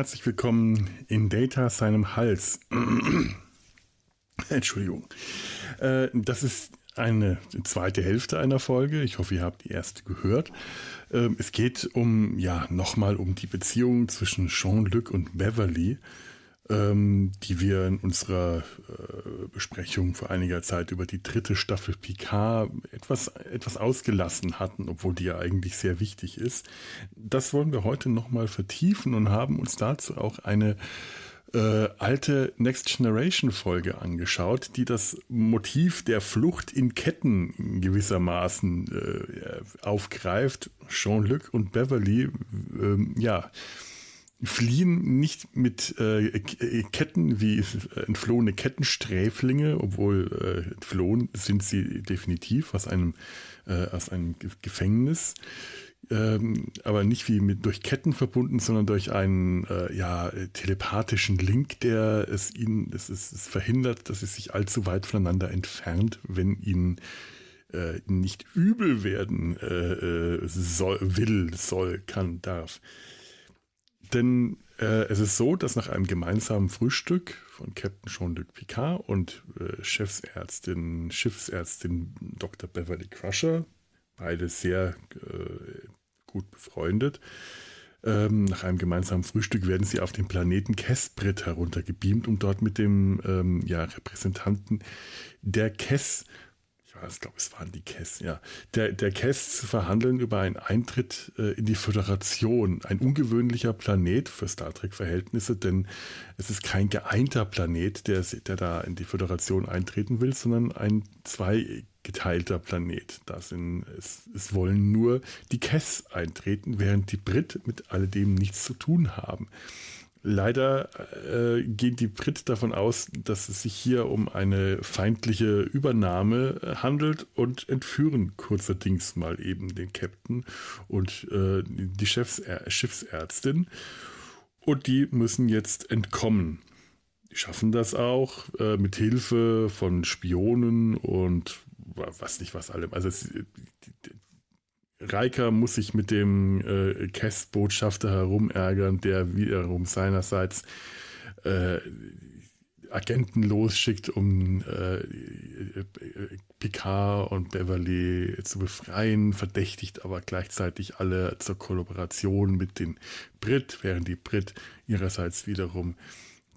Herzlich willkommen in Data seinem Hals. Entschuldigung. Äh, das ist eine zweite Hälfte einer Folge. Ich hoffe, ihr habt die erste gehört. Ähm, es geht um, ja, nochmal um die Beziehung zwischen Jean-Luc und Beverly, ähm, die wir in unserer äh, Besprechung vor einiger Zeit über die dritte Staffel Picard etwas, etwas ausgelassen hatten, obwohl die ja eigentlich sehr wichtig ist. Das wollen wir heute nochmal vertiefen und haben uns dazu auch eine äh, alte Next Generation Folge angeschaut, die das Motiv der Flucht in Ketten gewissermaßen äh, aufgreift. Jean-Luc und Beverly, äh, ja, fliehen nicht mit äh, Ketten wie entflohene Kettensträflinge, obwohl äh, entflohen sind sie definitiv aus einem, äh, aus einem Gefängnis ähm, aber nicht wie mit durch Ketten verbunden, sondern durch einen äh, ja, telepathischen Link, der es ihnen, es, es, es verhindert, dass es sich allzu weit voneinander entfernt, wenn ihnen äh, nicht übel werden äh, äh soll, will, soll, kann, darf. Denn äh, es ist so, dass nach einem gemeinsamen Frühstück von Captain Jean-Luc Picard und äh, Chefsärztin, Schiffsärztin Dr. Beverly Crusher, beide sehr äh, gut befreundet. Ähm, nach einem gemeinsamen Frühstück werden sie auf den Planeten Kessbrett heruntergebeamt, um dort mit dem ähm, ja, Repräsentanten der Kess ich glaube, es waren die Kess, ja, der, der Kess zu verhandeln über einen Eintritt äh, in die Föderation. Ein ungewöhnlicher Planet für Star Trek-Verhältnisse, denn es ist kein geeinter Planet, der, der da in die Föderation eintreten will, sondern ein zweigeteilter Planet. Da sind, es, es wollen nur die Kess eintreten, während die Brit mit alledem nichts zu tun haben. Leider äh, geht die Brit davon aus, dass es sich hier um eine feindliche Übernahme äh, handelt und entführen kurzerdings mal eben den Captain und äh, die Chefsär Schiffsärztin. Und die müssen jetzt entkommen. Die schaffen das auch äh, mit Hilfe von Spionen und was nicht was allem. Also es, Riker muss sich mit dem äh, Kess-Botschafter herumärgern, der wiederum seinerseits äh, Agenten losschickt, um äh, Picard und Beverly zu befreien, verdächtigt aber gleichzeitig alle zur Kollaboration mit den Brit, während die Brit ihrerseits wiederum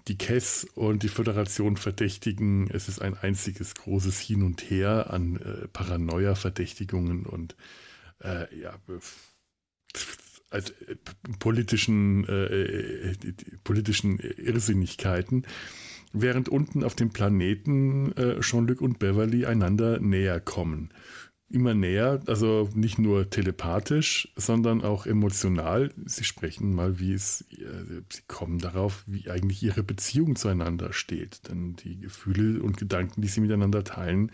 die Kess und die Föderation verdächtigen. Es ist ein einziges großes Hin und Her an äh, Paranoia-Verdächtigungen und äh, ja, also, politischen, äh, äh politischen Irrsinnigkeiten, während unten auf dem Planeten äh, Jean-Luc und Beverly einander näher kommen. Immer näher, also nicht nur telepathisch, sondern auch emotional. Sie sprechen mal, wie es, äh, sie kommen darauf, wie eigentlich ihre Beziehung zueinander steht. Denn die Gefühle und Gedanken, die sie miteinander teilen,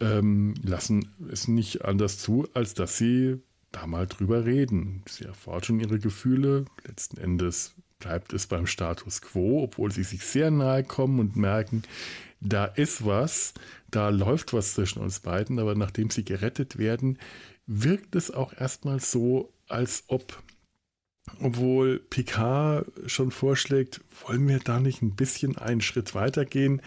ähm, lassen es nicht anders zu, als dass sie da mal drüber reden. Sie erforschen ihre Gefühle. Letzten Endes bleibt es beim Status quo, obwohl sie sich sehr nahe kommen und merken, da ist was, da läuft was zwischen uns beiden, aber nachdem sie gerettet werden, wirkt es auch erstmal so, als ob, obwohl Picard schon vorschlägt, wollen wir da nicht ein bisschen einen Schritt weitergehen,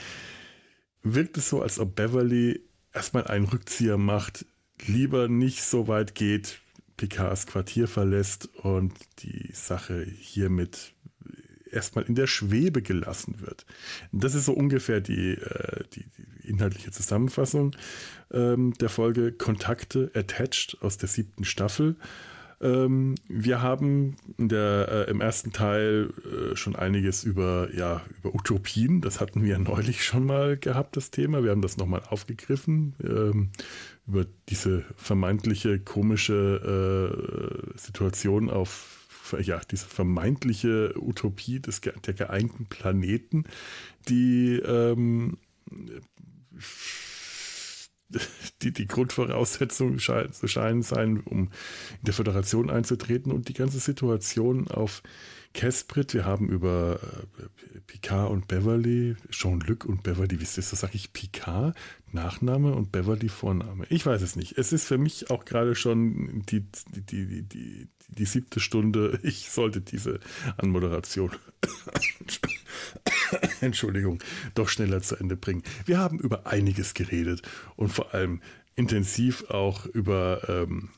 wirkt es so, als ob Beverly erstmal einen Rückzieher macht, lieber nicht so weit geht, Picards Quartier verlässt und die Sache hiermit erstmal in der Schwebe gelassen wird. Das ist so ungefähr die, äh, die, die inhaltliche Zusammenfassung ähm, der Folge Kontakte Attached aus der siebten Staffel. Ähm, wir haben der, äh, im ersten Teil äh, schon einiges über, ja, über Utopien, das hatten wir neulich schon mal gehabt, das Thema. Wir haben das nochmal aufgegriffen, ähm, über diese vermeintliche komische äh, Situation auf ja, diese vermeintliche Utopie des, der geeinten Planeten, die ähm, die, die Grundvoraussetzung zu scheinen sein, um in der Föderation einzutreten und die ganze Situation auf Kesprit, wir haben über äh, Picard und Beverly, Jean-Luc und Beverly, wie ist das, sage ich Picard, Nachname und Beverly Vorname. Ich weiß es nicht. Es ist für mich auch gerade schon die, die, die, die, die siebte Stunde. Ich sollte diese Anmoderation, Entschuldigung, doch schneller zu Ende bringen. Wir haben über einiges geredet und vor allem intensiv auch über ähm,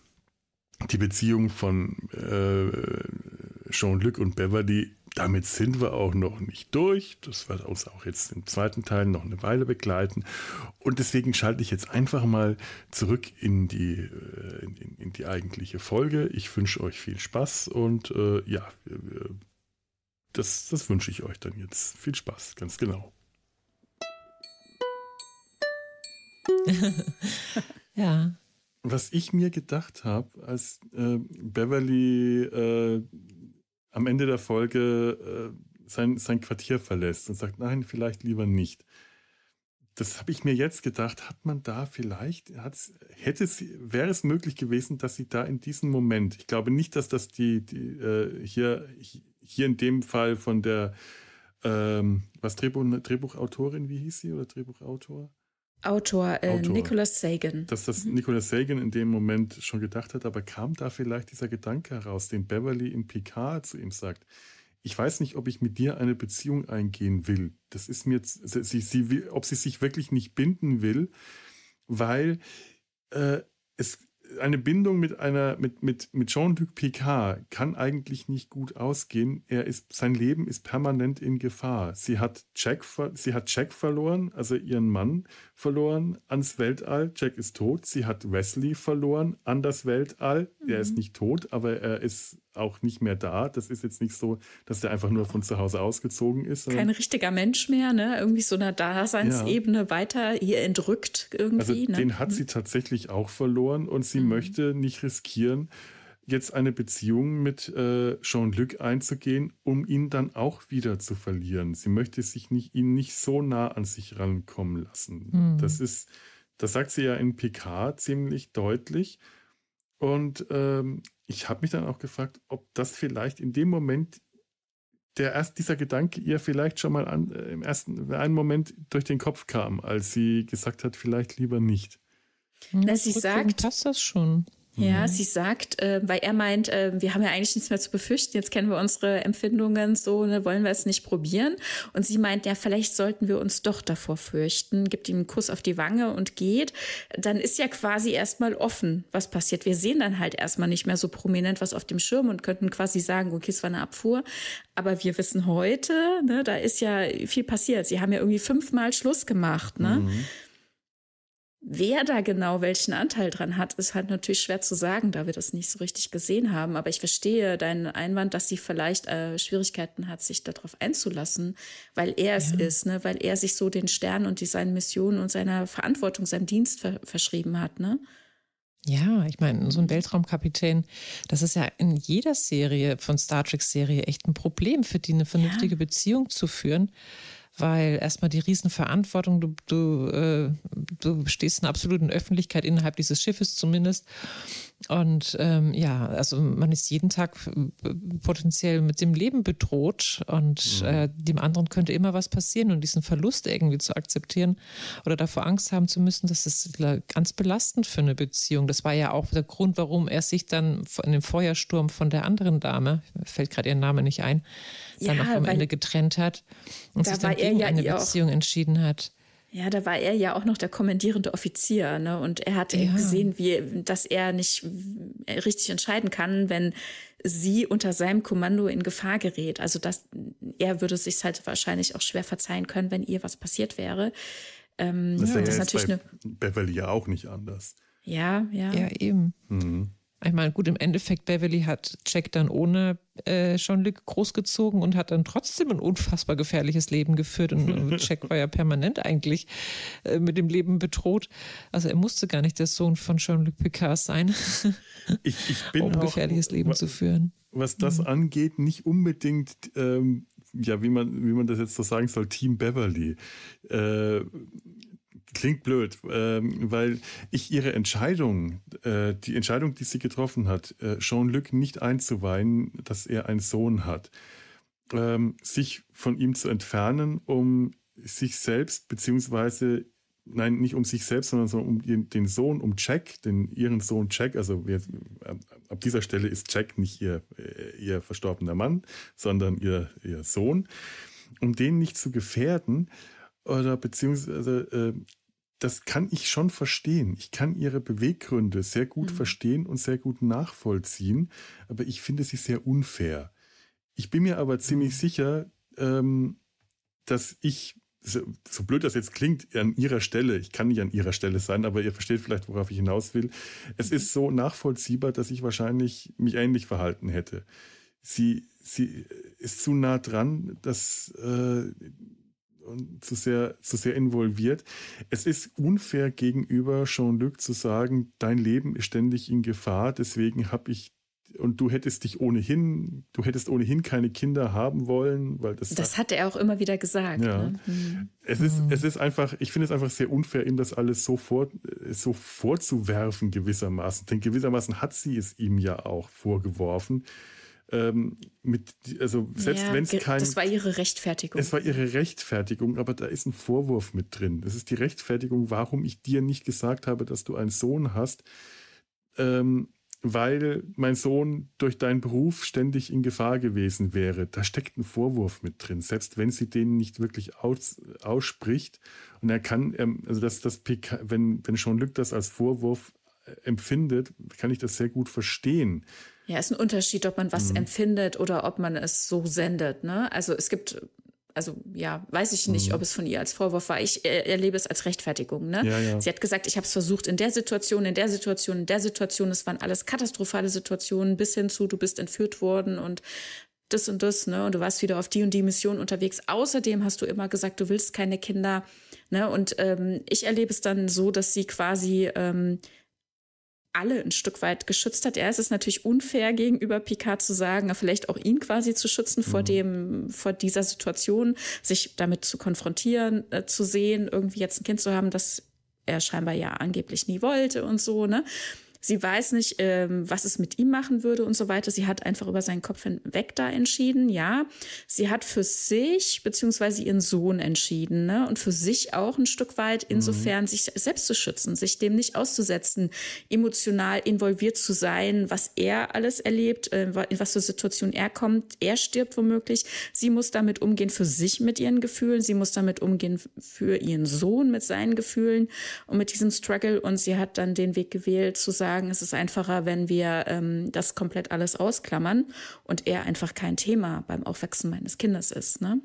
die Beziehung von äh, Jean-Luc und Beverly. Damit sind wir auch noch nicht durch. Das wird uns auch jetzt im zweiten Teil noch eine Weile begleiten. Und deswegen schalte ich jetzt einfach mal zurück in die, äh, in, in, die eigentliche Folge. Ich wünsche euch viel Spaß und äh, ja, das, das wünsche ich euch dann jetzt. Viel Spaß, ganz genau. ja. Was ich mir gedacht habe, als äh, Beverly äh, am Ende der Folge äh, sein, sein Quartier verlässt und sagt, nein, vielleicht lieber nicht. Das habe ich mir jetzt gedacht, hat man da vielleicht, hätte sie, wäre es möglich gewesen, dass sie da in diesem Moment, ich glaube nicht, dass das die, die äh, hier, hier in dem Fall von der, ähm, was Drehbuch, Drehbuchautorin, wie hieß sie, oder Drehbuchautor? Autor, äh, Autor. Nicholas Sagan. Dass das mhm. Nicholas Sagan in dem Moment schon gedacht hat, aber kam da vielleicht dieser Gedanke heraus, den Beverly in Picard zu ihm sagt. Ich weiß nicht, ob ich mit dir eine Beziehung eingehen will. Das ist mir, sie, sie ob sie sich wirklich nicht binden will, weil äh, es eine Bindung mit einer mit mit mit Jean-Luc Picard kann eigentlich nicht gut ausgehen. Er ist sein Leben ist permanent in Gefahr. Sie hat Jack sie hat Jack verloren, also ihren Mann verloren ans Weltall. Jack ist tot. Sie hat Wesley verloren an das Weltall. Mhm. Er ist mhm. nicht tot, aber er ist auch nicht mehr da. Das ist jetzt nicht so, dass der einfach nur von zu Hause ausgezogen ist. Kein richtiger Mensch mehr, ne? Irgendwie so eine Daseinsebene ja. weiter hier entrückt irgendwie. Also ne? den hat mhm. sie tatsächlich auch verloren und sie mhm. möchte nicht riskieren, jetzt eine Beziehung mit äh, Jean-Luc einzugehen, um ihn dann auch wieder zu verlieren. Sie möchte sich nicht, ihn nicht so nah an sich rankommen lassen. Mhm. Das ist, das sagt sie ja in PK ziemlich deutlich. Und ähm, ich habe mich dann auch gefragt, ob das vielleicht in dem Moment der erst dieser Gedanke ihr vielleicht schon mal an, äh, im ersten einen Moment durch den Kopf kam, als sie gesagt hat, vielleicht lieber nicht. Na, sie sagt, passt das schon. Ja, mhm. sie sagt, äh, weil er meint, äh, wir haben ja eigentlich nichts mehr zu befürchten, jetzt kennen wir unsere Empfindungen so, ne, wollen wir es nicht probieren? Und sie meint, ja, vielleicht sollten wir uns doch davor fürchten, gibt ihm einen Kuss auf die Wange und geht. Dann ist ja quasi erstmal offen, was passiert. Wir sehen dann halt erstmal nicht mehr so prominent was auf dem Schirm und könnten quasi sagen, okay, es war eine Abfuhr. Aber wir wissen heute, ne, da ist ja viel passiert. Sie haben ja irgendwie fünfmal Schluss gemacht, ne? Mhm. Wer da genau welchen Anteil dran hat, ist halt natürlich schwer zu sagen, da wir das nicht so richtig gesehen haben. Aber ich verstehe deinen Einwand, dass sie vielleicht äh, Schwierigkeiten hat, sich darauf einzulassen, weil er es ja. ist, ne? weil er sich so den Stern und die, seine Mission und seiner Verantwortung, seinem Dienst ver verschrieben hat. Ne? Ja, ich meine, so ein Weltraumkapitän, das ist ja in jeder Serie von Star Trek-Serie echt ein Problem, für die eine vernünftige ja. Beziehung zu führen weil erstmal die Riesenverantwortung, du, du, äh, du stehst in der absoluten Öffentlichkeit innerhalb dieses Schiffes zumindest. Und ähm, ja, also man ist jeden Tag äh, potenziell mit dem Leben bedroht und mhm. äh, dem anderen könnte immer was passieren und diesen Verlust irgendwie zu akzeptieren oder davor Angst haben zu müssen, das ist ganz belastend für eine Beziehung. Das war ja auch der Grund, warum er sich dann in dem Feuersturm von der anderen Dame, fällt gerade ihr Name nicht ein, dann ja, auch am Ende getrennt hat und sich dann gegen ja eine Beziehung entschieden hat. Ja, da war er ja auch noch der kommandierende Offizier, ne? Und er hat ja. gesehen, wie, dass er nicht richtig entscheiden kann, wenn sie unter seinem Kommando in Gefahr gerät. Also dass er würde sich halt wahrscheinlich auch schwer verzeihen können, wenn ihr was passiert wäre. Ähm, das, ja, das ist natürlich eine Beverly ja auch nicht anders. Ja, ja. Ja, eben. Mhm. Ich meine, gut, im Endeffekt, Beverly hat Jack dann ohne äh, Jean-Luc großgezogen und hat dann trotzdem ein unfassbar gefährliches Leben geführt. Und Jack war ja permanent eigentlich äh, mit dem Leben bedroht. Also er musste gar nicht der Sohn von Jean-Luc Picard sein, ich, ich bin um ein gefährliches Leben was, zu führen. Was das mhm. angeht, nicht unbedingt ähm, ja, wie man, wie man das jetzt so sagen soll, Team Beverly. Äh, Klingt blöd, ähm, weil ich ihre Entscheidung, äh, die Entscheidung, die sie getroffen hat, äh, Jean-Luc nicht einzuweihen, dass er einen Sohn hat, ähm, sich von ihm zu entfernen, um sich selbst, beziehungsweise, nein, nicht um sich selbst, sondern so um den, den Sohn, um Jack, den, ihren Sohn Jack, also wir, ab dieser Stelle ist Jack nicht ihr, äh, ihr verstorbener Mann, sondern ihr, ihr Sohn, um den nicht zu gefährden oder beziehungsweise äh, das kann ich schon verstehen. Ich kann ihre Beweggründe sehr gut mhm. verstehen und sehr gut nachvollziehen, aber ich finde sie sehr unfair. Ich bin mir aber ziemlich mhm. sicher, ähm, dass ich, so, so, blöd das jetzt klingt, an ihrer Stelle, ich kann nicht an ihrer Stelle sein, aber ihr versteht vielleicht, worauf ich hinaus will. Es mhm. ist so nachvollziehbar, dass ich wahrscheinlich mich ähnlich verhalten hätte. Sie, sie ist zu nah dran, dass äh, und zu sehr, zu sehr involviert. Es ist unfair gegenüber Jean-Luc zu sagen, dein Leben ist ständig in Gefahr, deswegen habe ich und du hättest dich ohnehin, du hättest ohnehin keine Kinder haben wollen, weil das. Das hat er auch immer wieder gesagt. Ja. Ne? Hm. Es ist, hm. es ist einfach, ich finde es einfach sehr unfair, ihm das alles so, vor, so vorzuwerfen, gewissermaßen. Denn gewissermaßen hat sie es ihm ja auch vorgeworfen ähm, mit, also selbst ja, wenn es kein. Das war ihre Rechtfertigung. Es war ihre Rechtfertigung, aber da ist ein Vorwurf mit drin. Das ist die Rechtfertigung, warum ich dir nicht gesagt habe, dass du einen Sohn hast, ähm, weil mein Sohn durch deinen Beruf ständig in Gefahr gewesen wäre. Da steckt ein Vorwurf mit drin, selbst wenn sie den nicht wirklich aus, ausspricht. Und er kann, ähm, also das, das PK, wenn, wenn Jean-Luc das als Vorwurf äh, empfindet, kann ich das sehr gut verstehen. Ja, ist ein Unterschied, ob man was mhm. empfindet oder ob man es so sendet. Ne? Also es gibt, also ja, weiß ich nicht, mhm. ob es von ihr als Vorwurf war. Ich äh, erlebe es als Rechtfertigung. Ne? Ja, ja. Sie hat gesagt, ich habe es versucht in der Situation, in der Situation, in der Situation. Es waren alles katastrophale Situationen bis hin zu, du bist entführt worden und das und das, ne? Und du warst wieder auf die und die Mission unterwegs. Außerdem hast du immer gesagt, du willst keine Kinder. Ne? Und ähm, ich erlebe es dann so, dass sie quasi ähm, alle ein Stück weit geschützt hat. Ja, es ist natürlich unfair gegenüber Picard zu sagen, vielleicht auch ihn quasi zu schützen vor mhm. dem, vor dieser Situation, sich damit zu konfrontieren, äh, zu sehen, irgendwie jetzt ein Kind zu haben, das er scheinbar ja angeblich nie wollte und so, ne? Sie weiß nicht, ähm, was es mit ihm machen würde und so weiter. Sie hat einfach über seinen Kopf hinweg da entschieden, ja. Sie hat für sich beziehungsweise ihren Sohn entschieden, ne? Und für sich auch ein Stück weit, mhm. insofern mhm. sich selbst zu schützen, sich dem nicht auszusetzen, emotional involviert zu sein, was er alles erlebt, äh, in was für Situationen er kommt. Er stirbt womöglich. Sie muss damit umgehen für sich mit ihren Gefühlen. Sie muss damit umgehen für ihren Sohn mit seinen Gefühlen und mit diesem Struggle. Und sie hat dann den Weg gewählt, zu sagen, sagen, es ist einfacher, wenn wir ähm, das komplett alles ausklammern und er einfach kein Thema beim Aufwachsen meines Kindes ist. Ne?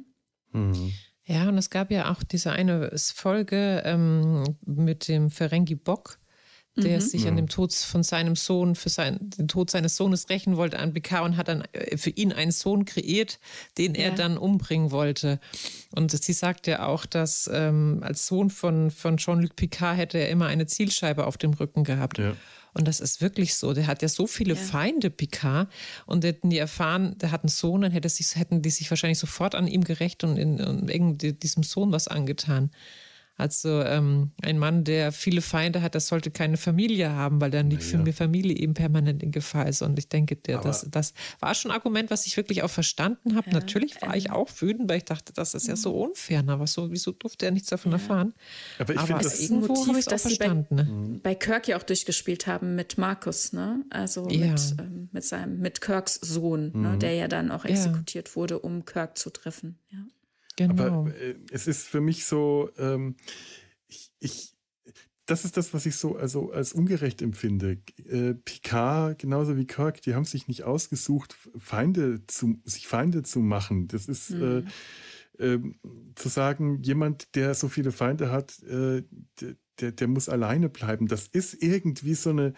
Mhm. Ja, und es gab ja auch diese eine Folge ähm, mit dem Ferengi Bock, der mhm. sich an dem Tod von seinem Sohn, für sein, den Tod seines Sohnes rächen wollte an Picard und hat dann äh, für ihn einen Sohn kreiert, den ja. er dann umbringen wollte. Und sie sagt ja auch, dass ähm, als Sohn von, von Jean-Luc Picard hätte er immer eine Zielscheibe auf dem Rücken gehabt. Ja. Und das ist wirklich so. Der hat ja so viele ja. Feinde, Picard. Und hätten die erfahren, der hat einen Sohn, dann hätte sich, hätten die sich wahrscheinlich sofort an ihm gerecht und, in, in diesem Sohn was angetan. Also ähm, ein Mann, der viele Feinde hat, das sollte keine Familie haben, weil dann die ja. Familie eben permanent in Gefahr ist. Und ich denke, der, das, das war schon ein Argument, was ich wirklich auch verstanden habe. Ja, Natürlich war ähm, ich auch wütend, weil ich dachte, das ist ja so mhm. unfair. Aber so, wieso durfte er nichts davon ja. erfahren? Aber ich finde das irgendwo Motiv, dass sie bei, ne? bei Kirk ja auch durchgespielt haben mit Markus, ne? Also mit, ähm, mit seinem, mit Kirks Sohn, ne? mhm. ne? der ja dann auch exekutiert wurde, um Kirk zu treffen. Ja. Genau. Aber äh, es ist für mich so, ähm, ich, ich, das ist das, was ich so also als ungerecht empfinde. Äh, Picard, genauso wie Kirk, die haben sich nicht ausgesucht, Feinde zu, sich Feinde zu machen. Das ist mhm. äh, äh, zu sagen, jemand, der so viele Feinde hat, äh, der, der muss alleine bleiben. Das ist irgendwie so eine,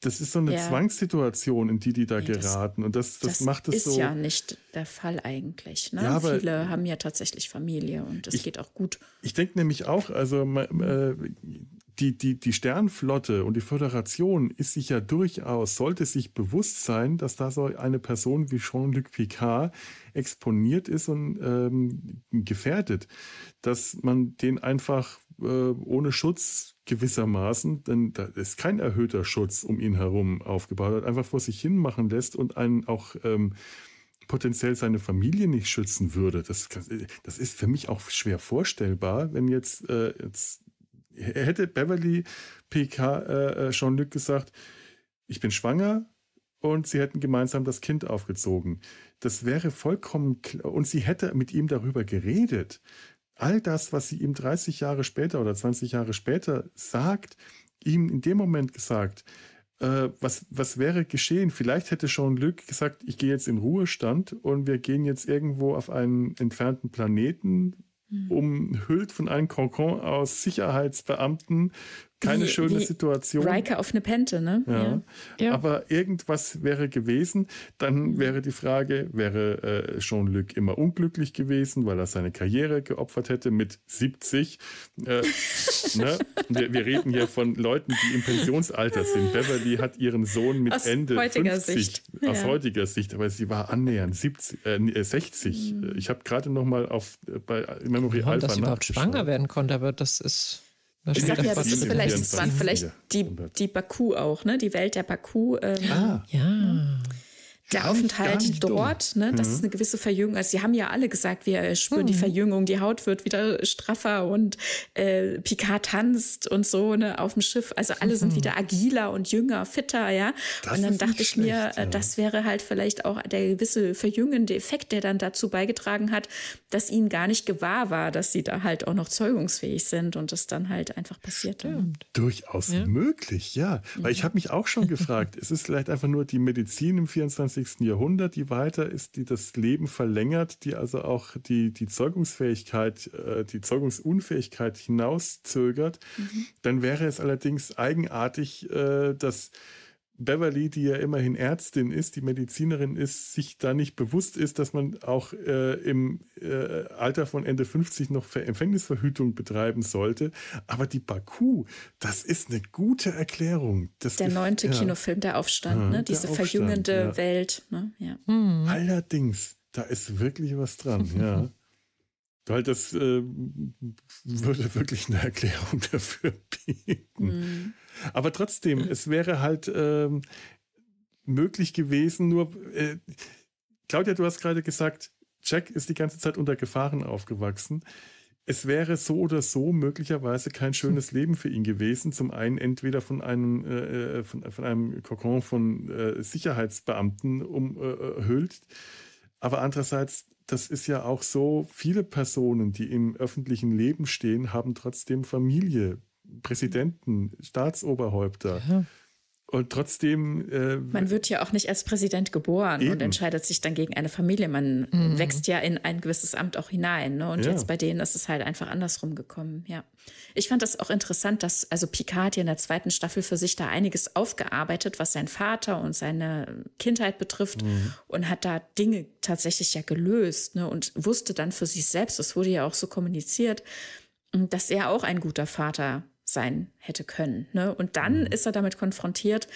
das ist so eine ja. Zwangssituation, in die die da ja, geraten. Und das, das, das macht es so. Das ist ja nicht der Fall eigentlich. Ne? Ja, Viele haben ja tatsächlich Familie und das ich, geht auch gut. Ich denke nämlich auch, also äh, die, die, die Sternflotte und die Föderation ist sich ja durchaus, sollte sich bewusst sein, dass da so eine Person wie Jean-Luc Picard exponiert ist und ähm, gefährdet, dass man den einfach äh, ohne Schutz gewissermaßen, denn da ist kein erhöhter Schutz um ihn herum aufgebaut, einfach vor sich hin machen lässt und einen auch ähm, potenziell seine Familie nicht schützen würde. Das, das ist für mich auch schwer vorstellbar, wenn jetzt, äh, jetzt hätte Beverly PK äh, Jean-Luc äh, gesagt, ich bin schwanger und sie hätten gemeinsam das Kind aufgezogen. Das wäre vollkommen klar. Und sie hätte mit ihm darüber geredet. All das, was sie ihm 30 Jahre später oder 20 Jahre später sagt, ihm in dem Moment gesagt, äh, was, was wäre geschehen? Vielleicht hätte Jean-Luc gesagt, ich gehe jetzt in Ruhestand und wir gehen jetzt irgendwo auf einen entfernten Planeten, mhm. umhüllt von einem Kokon aus Sicherheitsbeamten, keine wie, schöne wie Situation. Riker auf eine Pente, ne? Ja. ja. Aber irgendwas wäre gewesen. Dann wäre die Frage, wäre äh, Jean-Luc immer unglücklich gewesen, weil er seine Karriere geopfert hätte mit 70. Äh, ne? wir, wir, reden hier von Leuten, die im Pensionsalter sind. Beverly hat ihren Sohn mit aus Ende 50 Sicht. aus ja. heutiger Sicht, aber sie war annähend 70, äh, 60. Mhm. Ich habe gerade noch mal auf äh, bei Memory ja, Alpha dass sie überhaupt schwanger werden konnte, aber das ist ich sag ja, das ist vielleicht, das waren vielleicht die, die Baku auch, ne? Die Welt der Baku. Ähm, ah, ja der gar Aufenthalt nicht, dort, ne, das mhm. ist eine gewisse Verjüngung. Also sie haben ja alle gesagt, wir spüren mhm. die Verjüngung, die Haut wird wieder straffer und äh, Picard tanzt und so ne, auf dem Schiff. Also alle mhm. sind wieder agiler und jünger, fitter, ja. Das und dann dachte ich schlecht, mir, äh, ja. das wäre halt vielleicht auch der gewisse verjüngende Effekt, der dann dazu beigetragen hat, dass ihnen gar nicht gewahr war, dass sie da halt auch noch zeugungsfähig sind und das dann halt einfach passiert. Durchaus ja. möglich, ja. Weil ich habe mich auch schon gefragt, es ist vielleicht einfach nur die Medizin im 24 20. Jahrhundert, die weiter ist, die das Leben verlängert, die also auch die, die Zeugungsfähigkeit, äh, die Zeugungsunfähigkeit hinauszögert, mhm. dann wäre es allerdings eigenartig, äh, dass Beverly, die ja immerhin Ärztin ist, die Medizinerin ist, sich da nicht bewusst ist, dass man auch äh, im äh, Alter von Ende 50 noch Empfängnisverhütung betreiben sollte. Aber die Baku, das ist eine gute Erklärung. Das der neunte ja. Kinofilm, der Aufstand, ja, ne? diese Aufstand, verjüngende ja. Welt. Ne? Ja. Mhm. Allerdings, da ist wirklich was dran, ja. Weil das äh, würde wirklich eine Erklärung dafür bieten. Mhm. Aber trotzdem, es wäre halt ähm, möglich gewesen, nur äh, Claudia, du hast gerade gesagt, Jack ist die ganze Zeit unter Gefahren aufgewachsen. Es wäre so oder so möglicherweise kein schönes Leben für ihn gewesen. Zum einen entweder von einem, äh, äh von, von, einem Kokon von äh, Sicherheitsbeamten umhüllt, äh, aber andererseits, das ist ja auch so, viele Personen, die im öffentlichen Leben stehen, haben trotzdem Familie, Präsidenten, Staatsoberhäupter. Ja. Und trotzdem. Äh, man wird ja auch nicht als Präsident geboren eben. und entscheidet sich dann gegen eine Familie. Man mhm. wächst ja in ein gewisses Amt auch hinein. Ne? Und ja. jetzt bei denen ist es halt einfach andersrum gekommen. Ja. Ich fand das auch interessant, dass also Picard ja in der zweiten Staffel für sich da einiges aufgearbeitet, was sein Vater und seine Kindheit betrifft mhm. und hat da Dinge tatsächlich ja gelöst ne? und wusste dann für sich selbst, das wurde ja auch so kommuniziert, dass er auch ein guter Vater sein hätte können. Ne? Und dann mhm. ist er damit konfrontiert,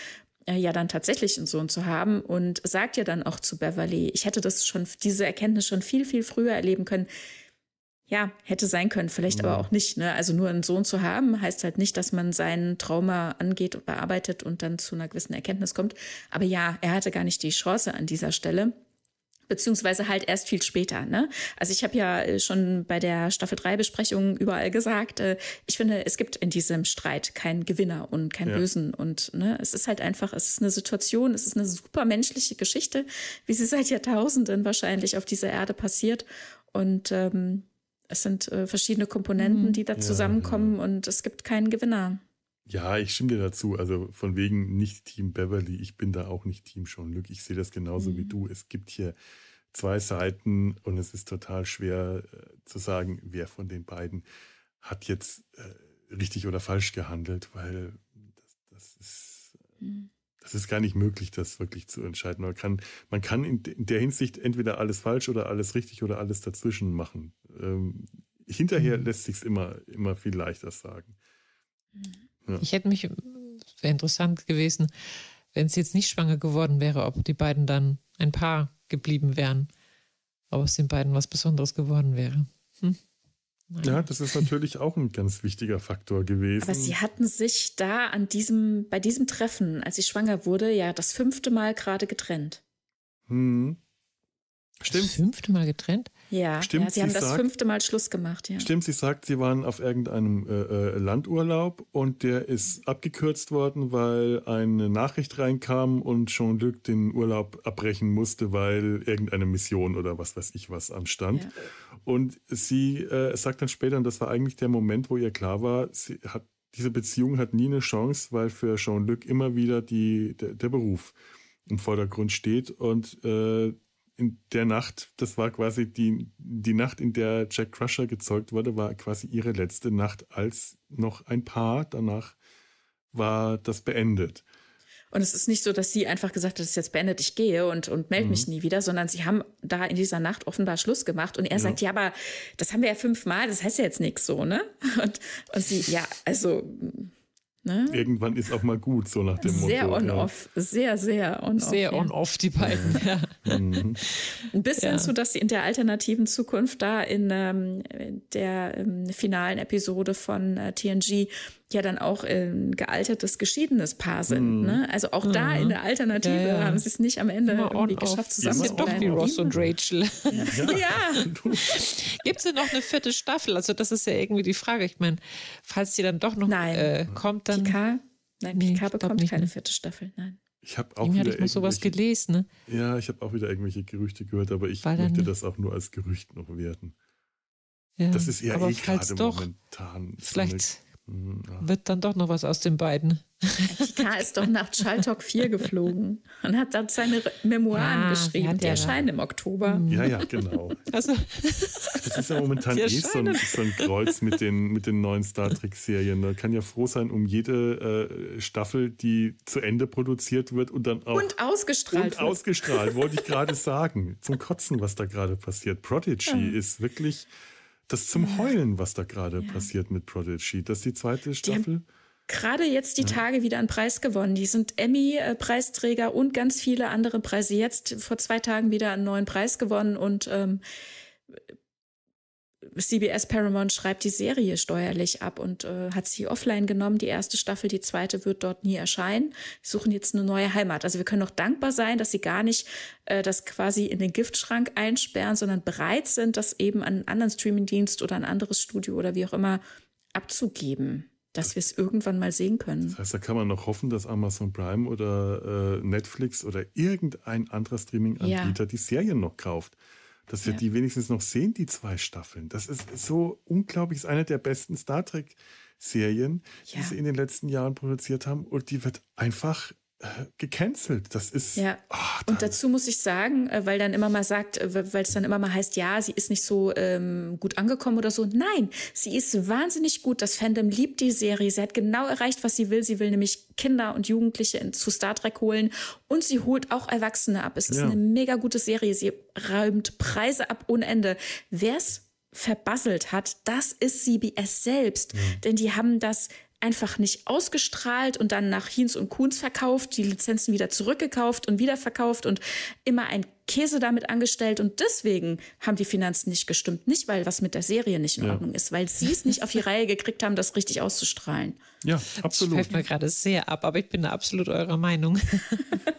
äh, ja dann tatsächlich einen Sohn zu haben und sagt ja dann auch zu Beverly, ich hätte das schon, diese Erkenntnis schon viel, viel früher erleben können. Ja, hätte sein können, vielleicht ja. aber auch nicht. Ne? Also nur einen Sohn zu haben, heißt halt nicht, dass man sein Trauma angeht und bearbeitet und dann zu einer gewissen Erkenntnis kommt. Aber ja, er hatte gar nicht die Chance an dieser Stelle beziehungsweise halt erst viel später. Ne? Also ich habe ja äh, schon bei der Staffel 3 Besprechung überall gesagt, äh, ich finde, es gibt in diesem Streit keinen Gewinner und keinen ja. Bösen und ne, es ist halt einfach, es ist eine Situation, es ist eine super menschliche Geschichte, wie sie seit Jahrtausenden wahrscheinlich auf dieser Erde passiert und ähm, es sind äh, verschiedene Komponenten, mhm. die da zusammenkommen ja. und es gibt keinen Gewinner. Ja, ich stimme dir dazu. Also von wegen nicht Team Beverly. Ich bin da auch nicht Team Jean-Luc. Ich sehe das genauso mhm. wie du. Es gibt hier zwei Seiten und es ist total schwer äh, zu sagen, wer von den beiden hat jetzt äh, richtig oder falsch gehandelt, weil das, das ist. Mhm. Das ist gar nicht möglich, das wirklich zu entscheiden. Man kann, man kann in, der Hinsicht entweder alles falsch oder alles richtig oder alles dazwischen machen. Ähm, hinterher mhm. lässt sich immer, immer viel leichter sagen. Mhm. Ja. Ich hätte mich, wäre interessant gewesen, wenn sie jetzt nicht schwanger geworden wäre, ob die beiden dann ein Paar geblieben wären. Ob aus den beiden was Besonderes geworden wäre. Hm. Ja, das ist natürlich auch ein ganz wichtiger Faktor gewesen. Aber sie hatten sich da an diesem, bei diesem Treffen, als sie schwanger wurde, ja das fünfte Mal gerade getrennt. Hm. Stimmt. Das fünfte Mal getrennt? Ja, Stimmt, ja sie, sie haben das sagt, fünfte Mal Schluss gemacht. Ja. Stimmt, sie sagt, sie waren auf irgendeinem äh, äh, Landurlaub und der ist abgekürzt worden, weil eine Nachricht reinkam und Jean-Luc den Urlaub abbrechen musste, weil irgendeine Mission oder was weiß ich was anstand. Ja. Und sie äh, sagt dann später, und das war eigentlich der Moment, wo ihr klar war, sie hat, diese Beziehung hat nie eine Chance, weil für Jean-Luc immer wieder die, der, der Beruf im Vordergrund steht und äh, in der Nacht, das war quasi die, die Nacht, in der Jack Crusher gezeugt wurde, war quasi ihre letzte Nacht als noch ein Paar. Danach war das beendet. Und es ist nicht so, dass sie einfach gesagt hat, es ist jetzt beendet, ich gehe und, und melde mich mhm. nie wieder, sondern sie haben da in dieser Nacht offenbar Schluss gemacht. Und er ja. sagt, ja, aber das haben wir ja fünfmal, das heißt ja jetzt nichts so, ne? Und, und sie, ja, also Ne? Irgendwann ist auch mal gut, so nach dem sehr Motto. Sehr on-off, ja. sehr, sehr on-off. Sehr on-off, die beiden, ja. Mhm. Ein bisschen ja. so, dass sie in der alternativen Zukunft da in ähm, der ähm, finalen Episode von äh, TNG ja dann auch ein gealtertes, geschiedenes Paar sind. Mm. Ne? Also auch mm. da in der Alternative ja, ja. haben sie es nicht am Ende Immer irgendwie geschafft zusammen zu doch wie Ross und Rachel. Ja. ja. Gibt es denn noch eine vierte Staffel? Also das ist ja irgendwie die Frage. Ich meine, falls die dann doch noch Nein. Äh, kommt, dann... Picard? Nein, nee, Picard bekommt nicht keine vierte Staffel. Nein. Ich habe auch wieder ich mal sowas gelesen. Ne? Ja, ich habe auch wieder irgendwelche Gerüchte gehört, aber ich möchte das auch nur als Gerücht noch werten. Ja, das ist eher eh gerade momentan. Vielleicht hm, wird dann doch noch was aus den beiden. Picard ist doch nach Chaltalk 4 geflogen und hat dann seine Memoiren ah, geschrieben. Die erscheinen im Oktober. Hm. Ja, ja, genau. Also, das ist ja momentan eh so ein, so ein, Kreuz mit den, mit den neuen Star Trek-Serien. Man kann ja froh sein um jede äh, Staffel, die zu Ende produziert wird und dann auch. Und ausgestrahlt. Und wird. ausgestrahlt, wollte ich gerade sagen. Zum Kotzen, was da gerade passiert. Prodigy ja. ist wirklich das zum Heulen, was da gerade ja. passiert mit Prodigy. Das ist die zweite Staffel. Gerade jetzt die ja. Tage wieder einen Preis gewonnen. Die sind Emmy-Preisträger und ganz viele andere Preise. Jetzt vor zwei Tagen wieder einen neuen Preis gewonnen und ähm, CBS Paramount schreibt die Serie steuerlich ab und äh, hat sie offline genommen. Die erste Staffel, die zweite wird dort nie erscheinen. Sie suchen jetzt eine neue Heimat. Also wir können noch dankbar sein, dass sie gar nicht äh, das quasi in den Giftschrank einsperren, sondern bereit sind, das eben an einen anderen Streamingdienst oder ein anderes Studio oder wie auch immer abzugeben dass wir es irgendwann mal sehen können. Das heißt, da kann man noch hoffen, dass Amazon Prime oder äh, Netflix oder irgendein anderer Streaming-Anbieter ja. die Serien noch kauft dass wir ja. die wenigstens noch sehen, die zwei Staffeln. Das ist so unglaublich, ist eine der besten Star Trek-Serien, ja. die sie in den letzten Jahren produziert haben. Und die wird einfach gecancelt. Das ist. Ja. Oh, und dazu muss ich sagen, äh, weil dann immer mal sagt, äh, weil es dann immer mal heißt, ja, sie ist nicht so ähm, gut angekommen oder so. Nein, sie ist wahnsinnig gut. Das Fandom liebt die Serie. Sie hat genau erreicht, was sie will. Sie will nämlich Kinder und Jugendliche zu Star Trek holen und sie holt auch Erwachsene ab. Es ist ja. eine mega gute Serie. Sie räumt Preise ab ohne Ende. Wer es verbasselt hat, das ist CBS selbst. Mhm. Denn die haben das einfach nicht ausgestrahlt und dann nach Hinz und Kuhns verkauft, die Lizenzen wieder zurückgekauft und wieder verkauft und immer ein Käse damit angestellt und deswegen haben die Finanzen nicht gestimmt. Nicht, weil was mit der Serie nicht in ja. Ordnung ist, weil sie es nicht auf die Reihe gekriegt haben, das richtig auszustrahlen. Ja, absolut. Das fällt mir gerade sehr ab, aber ich bin da absolut eurer Meinung.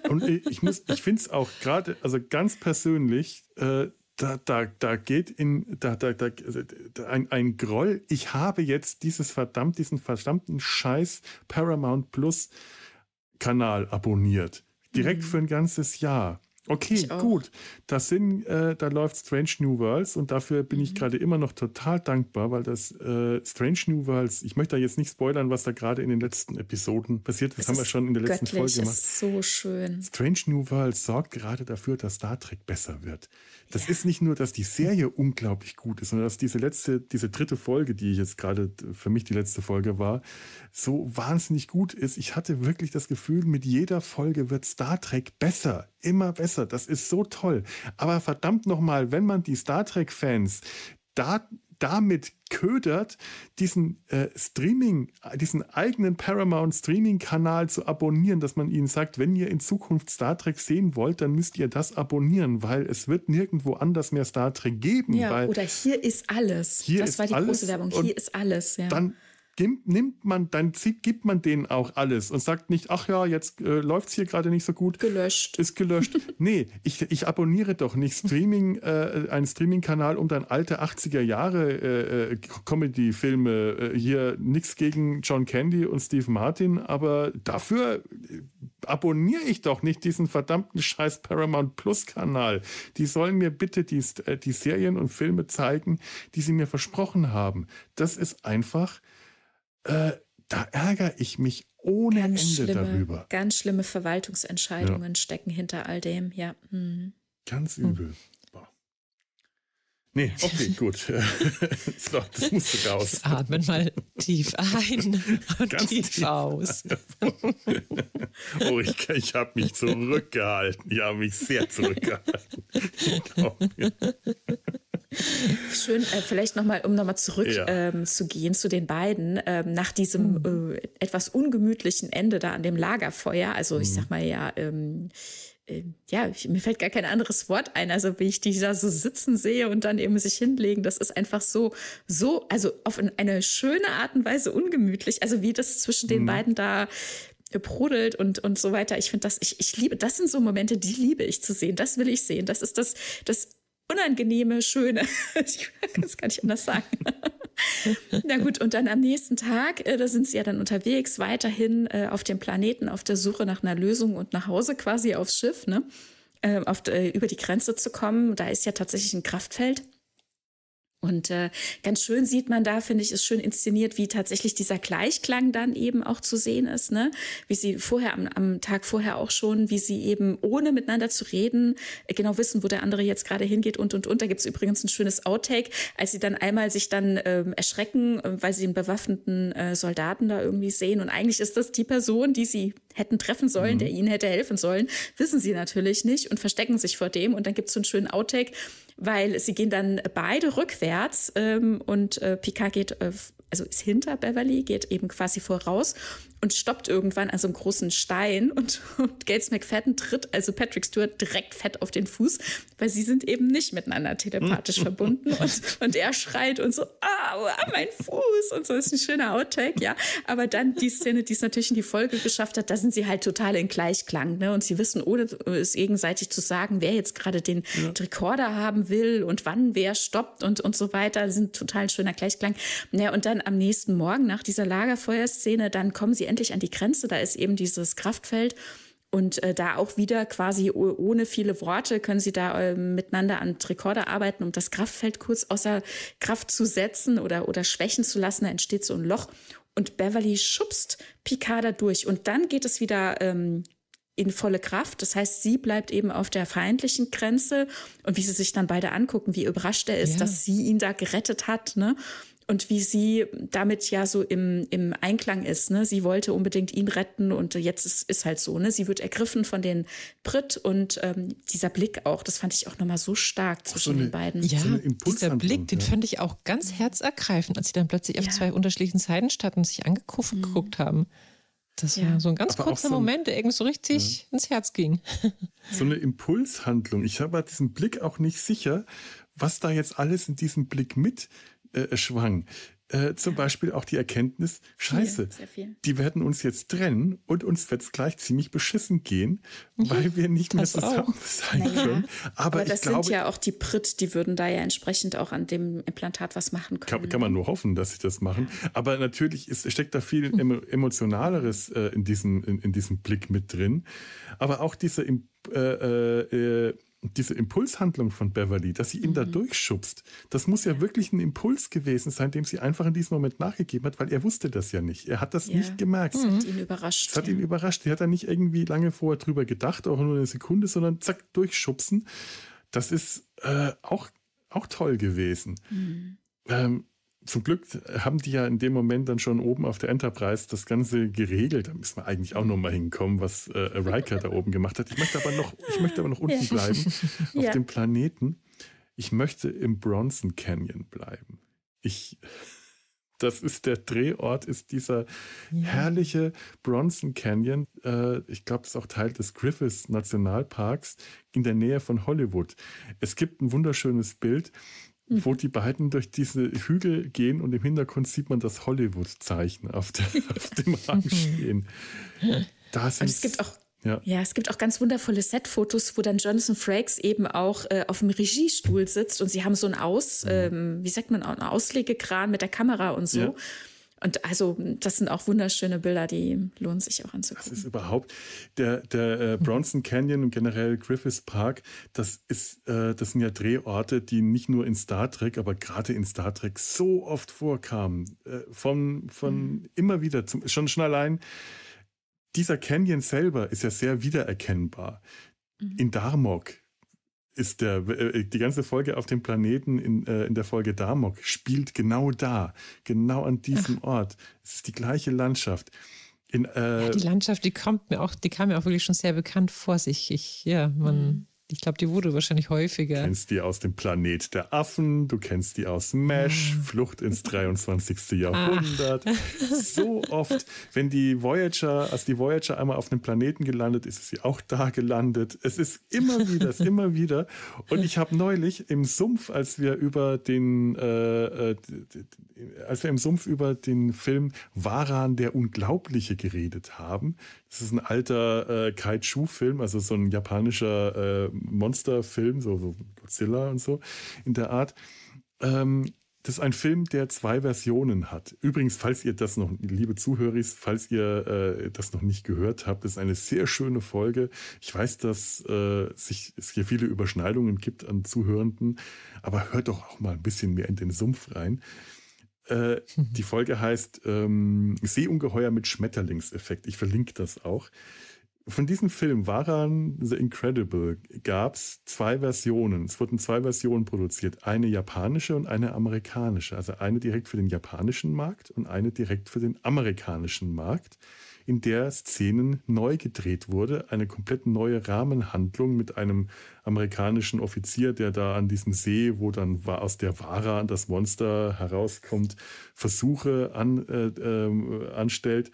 Und ich, ich finde es auch gerade, also ganz persönlich, äh, da, da, da geht in, da, da, da, ein, ein Groll. Ich habe jetzt dieses verdammt, diesen verdammten Scheiß Paramount Plus Kanal abonniert. Direkt mhm. für ein ganzes Jahr. Okay, gut. Das sind, äh, da läuft Strange New Worlds und dafür bin mhm. ich gerade immer noch total dankbar, weil das äh, Strange New Worlds, ich möchte da jetzt nicht spoilern, was da gerade in den letzten Episoden passiert. Das es haben wir schon in der letzten Folge gemacht. Ist so schön. Strange New Worlds sorgt gerade dafür, dass Star Trek besser wird. Das ist nicht nur, dass die Serie unglaublich gut ist, sondern dass diese letzte, diese dritte Folge, die jetzt gerade für mich die letzte Folge war, so wahnsinnig gut ist. Ich hatte wirklich das Gefühl, mit jeder Folge wird Star Trek besser, immer besser. Das ist so toll. Aber verdammt nochmal, wenn man die Star Trek-Fans da damit ködert, diesen äh, Streaming, diesen eigenen Paramount Streaming-Kanal zu abonnieren, dass man ihnen sagt, wenn ihr in Zukunft Star Trek sehen wollt, dann müsst ihr das abonnieren, weil es wird nirgendwo anders mehr Star Trek geben. Ja, oder hier ist alles. Hier das ist war die alles große Werbung. Hier ist alles. Ja. Dann nimmt man, dann zieht, gibt man denen auch alles und sagt nicht, ach ja, jetzt äh, läuft es hier gerade nicht so gut. Gelöscht. Ist gelöscht. nee, ich, ich abonniere doch nicht Streaming, äh, einen Streaming-Kanal, um dann alte 80er Jahre äh, äh, Comedy-Filme, äh, hier nichts gegen John Candy und Steve Martin, aber dafür äh, abonniere ich doch nicht diesen verdammten scheiß Paramount Plus-Kanal. Die sollen mir bitte die, äh, die Serien und Filme zeigen, die sie mir versprochen haben. Das ist einfach äh, da ärgere ich mich ohne ganz Ende schlimme, darüber. Ganz schlimme Verwaltungsentscheidungen ja. stecken hinter all dem, ja. Hm. Ganz übel. Hm. Nee, okay, gut. so, das musste raus. Atmen mal tief ein und Ganz tief, tief aus. oh, ich, ich habe mich zurückgehalten. Ich habe mich sehr zurückgehalten. Schön, äh, vielleicht nochmal, um nochmal zurückzugehen ja. ähm, zu, zu den beiden, ähm, nach diesem mhm. äh, etwas ungemütlichen Ende da an dem Lagerfeuer, also ich mhm. sag mal ja, ähm, äh, ja, ich, mir fällt gar kein anderes Wort ein, also wie ich die da so sitzen sehe und dann eben sich hinlegen, das ist einfach so, so, also auf eine schöne Art und Weise ungemütlich, also wie das zwischen den mhm. beiden da brodelt und, und so weiter. Ich finde das, ich, ich liebe, das sind so Momente, die liebe ich zu sehen. Das will ich sehen. Das ist das, das unangenehme, schöne. ich kann nicht anders sagen. Na gut, und dann am nächsten Tag, äh, da sind sie ja dann unterwegs, weiterhin äh, auf dem Planeten, auf der Suche nach einer Lösung und nach Hause quasi aufs Schiff, ne? Äh, auf, über die Grenze zu kommen. Da ist ja tatsächlich ein Kraftfeld. Und äh, ganz schön sieht man da, finde ich, ist schön inszeniert, wie tatsächlich dieser Gleichklang dann eben auch zu sehen ist, ne? Wie sie vorher am, am Tag vorher auch schon, wie sie eben ohne miteinander zu reden, äh, genau wissen, wo der andere jetzt gerade hingeht und und und. Da gibt's übrigens ein schönes Outtake, als sie dann einmal sich dann ähm, erschrecken, äh, weil sie einen bewaffneten äh, Soldaten da irgendwie sehen. Und eigentlich ist das die Person, die sie hätten treffen sollen, mhm. der ihnen hätte helfen sollen, wissen sie natürlich nicht und verstecken sich vor dem. Und dann gibt's so einen schönen Outtake, weil sie gehen dann beide rückwärts ähm, und äh, Picard geht, äh, also ist hinter Beverly, geht eben quasi voraus und stoppt irgendwann an so einem großen Stein und, und Gates McFadden tritt also Patrick Stewart direkt fett auf den Fuß, weil sie sind eben nicht miteinander telepathisch verbunden und, und er schreit und so, ah, mein Fuß und so ist ein schöner Outtake, ja. Aber dann die Szene, die es natürlich in die Folge geschafft hat, da sind sie halt total in Gleichklang, ne? Und sie wissen, ohne es gegenseitig zu sagen, wer jetzt gerade den ja. Rekorder haben will und wann wer stoppt und, und so weiter, sind total ein schöner Gleichklang. Ja, und dann am nächsten Morgen nach dieser Lagerfeuerszene, dann kommen sie endlich an die Grenze. Da ist eben dieses Kraftfeld. Und äh, da auch wieder quasi ohne viele Worte können sie da äh, miteinander an Rekorder arbeiten, um das Kraftfeld kurz außer Kraft zu setzen oder, oder schwächen zu lassen. Da entsteht so ein Loch. Und Beverly schubst Picard da durch. Und dann geht es wieder ähm, in volle Kraft. Das heißt, sie bleibt eben auf der feindlichen Grenze. Und wie sie sich dann beide angucken, wie überrascht er ist, ja. dass sie ihn da gerettet hat. Ne? Und wie sie damit ja so im, im Einklang ist. Ne? Sie wollte unbedingt ihn retten und jetzt ist, ist halt so. Ne? Sie wird ergriffen von den Brit und ähm, dieser Blick auch, das fand ich auch nochmal so stark zwischen so eine, den beiden. Ja, so dieser Blick, den fand ich auch ganz herzergreifend, als sie dann plötzlich auf ja. zwei unterschiedlichen Seiten standen und sich angeguckt mhm. haben. Das ja. war so ein ganz Aber kurzer so Moment, der irgendwie so richtig ja. ins Herz ging. So eine Impulshandlung. Ich habe diesen Blick auch nicht sicher, was da jetzt alles in diesem Blick mit äh, schwang. Äh, zum Beispiel auch die Erkenntnis, scheiße, viel, die werden uns jetzt trennen und uns wird es gleich ziemlich beschissen gehen, weil wir nicht mehr zusammen auch. sein naja. können. Aber, Aber das glaube, sind ja auch die Brit, die würden da ja entsprechend auch an dem Implantat was machen können. Kann, kann man nur hoffen, dass sie das machen. Aber natürlich ist, steckt da viel hm. Emotionaleres äh, in, diesem, in, in, diesem Blick mit drin. Aber auch diese äh, äh, äh diese Impulshandlung von Beverly, dass sie ihn mhm. da durchschubst, das muss ja wirklich ein Impuls gewesen sein, dem sie einfach in diesem Moment nachgegeben hat, weil er wusste das ja nicht. Er hat das ja. nicht gemerkt. Das hat mhm. ihn überrascht. Das hat ihn überrascht. Er hat da nicht irgendwie lange vorher drüber gedacht, auch nur eine Sekunde, sondern zack, durchschubsen. Das ist äh, auch, auch toll gewesen. Mhm. Ähm, zum Glück haben die ja in dem Moment dann schon oben auf der Enterprise das Ganze geregelt. Da müssen wir eigentlich auch noch mal hinkommen, was äh, Riker da oben gemacht hat. Ich möchte aber noch, ich möchte aber noch unten bleiben auf ja. dem Planeten. Ich möchte im Bronson Canyon bleiben. Ich, das ist der Drehort, ist dieser ja. herrliche Bronson Canyon. Äh, ich glaube, das ist auch Teil des Griffiths Nationalparks in der Nähe von Hollywood. Es gibt ein wunderschönes Bild wo die beiden durch diese Hügel gehen und im Hintergrund sieht man das Hollywood-Zeichen auf, auf dem Rang stehen. Da sind es gibt auch ja. ja, es gibt auch ganz wundervolle Set-Fotos, wo dann Jonathan Frakes eben auch äh, auf dem Regiestuhl sitzt und sie haben so ein Aus, mhm. ähm, wie sagt man, einen Auslegekran mit der Kamera und so. Ja. Und also, das sind auch wunderschöne Bilder, die lohnen sich auch anzugucken. Das ist überhaupt der, der äh, Bronson Canyon und generell Griffiths Park, das ist, äh, das sind ja Drehorte, die nicht nur in Star Trek, aber gerade in Star Trek so oft vorkamen. Äh, von, von mhm. immer wieder, zum, schon, schon allein, dieser Canyon selber ist ja sehr wiedererkennbar. Mhm. In Darmok ist der, äh, die ganze Folge auf dem Planeten in, äh, in der Folge Damok spielt genau da, genau an diesem Ach. Ort. Es ist die gleiche Landschaft. In, äh, ja, die Landschaft, die kommt mir auch, die kam mir auch wirklich schon sehr bekannt vor sich. Ich, ja, man, mhm. Ich glaube, die wurde wahrscheinlich häufiger. Du kennst die aus dem Planet der Affen, du kennst die aus Mesh, ah. Flucht ins 23. Jahrhundert. Ah. So oft, wenn die Voyager, als die Voyager einmal auf einem Planeten gelandet ist, ist sie auch da gelandet. Es ist immer wieder, es ist immer wieder. Und ich habe neulich im Sumpf, als wir über den, äh, äh, als wir im Sumpf über den Film Waran der Unglaubliche geredet haben, das ist ein alter äh, Kaiju-Film, also so ein japanischer äh, Monsterfilm, so, so, Godzilla und so in der Art. Ähm, das ist ein Film, der zwei Versionen hat. Übrigens, falls ihr das noch, liebe Zuhörer, falls ihr äh, das noch nicht gehört habt, ist eine sehr schöne Folge. Ich weiß, dass äh, sich, es hier viele Überschneidungen gibt an Zuhörenden, aber hört doch auch mal ein bisschen mehr in den Sumpf rein. Äh, die Folge heißt ähm, Seeungeheuer mit Schmetterlingseffekt. Ich verlinke das auch. Von diesem Film Waran The Incredible gab es zwei Versionen. Es wurden zwei Versionen produziert. Eine japanische und eine amerikanische. Also eine direkt für den japanischen Markt und eine direkt für den amerikanischen Markt in der Szenen neu gedreht wurde. Eine komplett neue Rahmenhandlung mit einem amerikanischen Offizier, der da an diesem See, wo dann aus der Wara das Monster herauskommt, Versuche an, äh, äh, anstellt.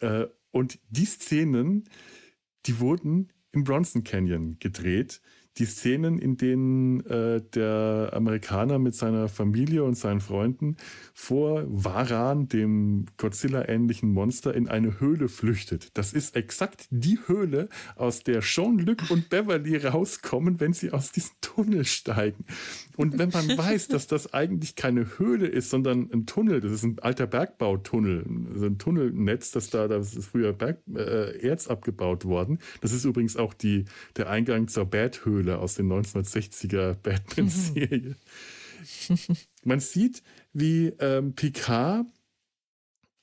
Äh, und die Szenen, die wurden im Bronson Canyon gedreht die Szenen, in denen äh, der Amerikaner mit seiner Familie und seinen Freunden vor Varan, dem Godzilla-ähnlichen Monster, in eine Höhle flüchtet. Das ist exakt die Höhle, aus der Jean-Luc und Beverly rauskommen, wenn sie aus diesem Tunnel steigen. Und wenn man weiß, dass das eigentlich keine Höhle ist, sondern ein Tunnel, das ist ein alter Bergbautunnel, also ein Tunnelnetz, das da, da ist früher Berg, äh, Erz abgebaut worden. Das ist übrigens auch die, der Eingang zur Bad-Höhle aus den 1960er Batman-Serie. Man sieht, wie ähm, Picard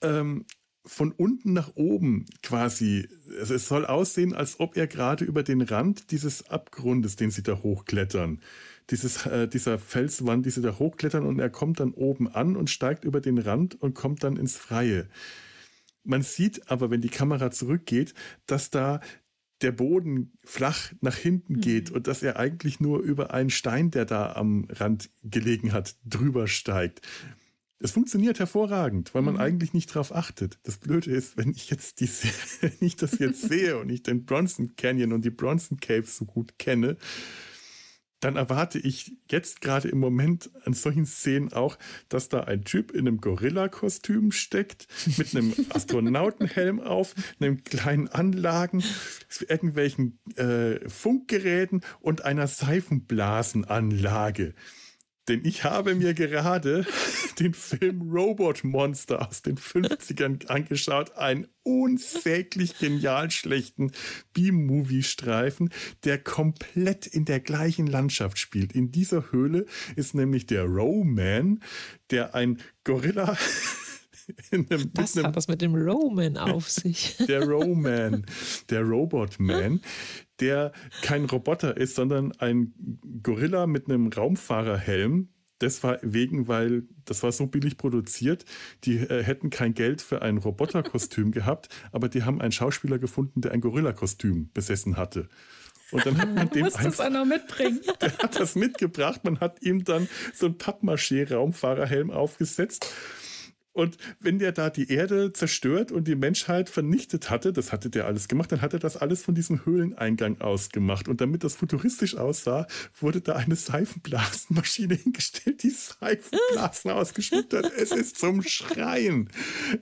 ähm, von unten nach oben quasi, also es soll aussehen, als ob er gerade über den Rand dieses Abgrundes, den sie da hochklettern, dieses, äh, dieser Felswand, die sie da hochklettern und er kommt dann oben an und steigt über den Rand und kommt dann ins Freie. Man sieht aber, wenn die Kamera zurückgeht, dass da der Boden flach nach hinten mhm. geht und dass er eigentlich nur über einen Stein, der da am Rand gelegen hat, drüber steigt. Es funktioniert hervorragend, weil man mhm. eigentlich nicht drauf achtet. Das Blöde ist, wenn ich jetzt die, wenn ich das jetzt sehe und ich den Bronson Canyon und die Bronson Caves so gut kenne, dann erwarte ich jetzt gerade im Moment an solchen Szenen auch, dass da ein Typ in einem Gorilla-Kostüm steckt, mit einem Astronautenhelm auf, einem kleinen Anlagen, irgendwelchen äh, Funkgeräten und einer Seifenblasenanlage. Denn ich habe mir gerade den Film Robot Monster aus den 50ern angeschaut. Einen unsäglich genial schlechten B-Movie-Streifen, der komplett in der gleichen Landschaft spielt. In dieser Höhle ist nämlich der Roman, der ein Gorilla einem, Was hat das mit dem Roman auf sich? Der Roman, der Robotman, der kein Roboter ist, sondern ein Gorilla mit einem Raumfahrerhelm. Deswegen, weil das war so billig produziert, die äh, hätten kein Geld für ein Roboterkostüm gehabt, aber die haben einen Schauspieler gefunden, der ein Gorilla-Kostüm besessen hatte. Und dann hat man dem muss das auch noch mitbringen. Der hat das mitgebracht. Man hat ihm dann so ein Pappmaché-Raumfahrerhelm aufgesetzt Und wenn der da die Erde zerstört und die Menschheit vernichtet hatte, das hatte der alles gemacht, dann hat er das alles von diesem Höhleneingang aus gemacht. Und damit das futuristisch aussah, wurde da eine Seifenblasenmaschine hingestellt, die Seifenblasen ausgespuckt hat. Es ist zum Schreien.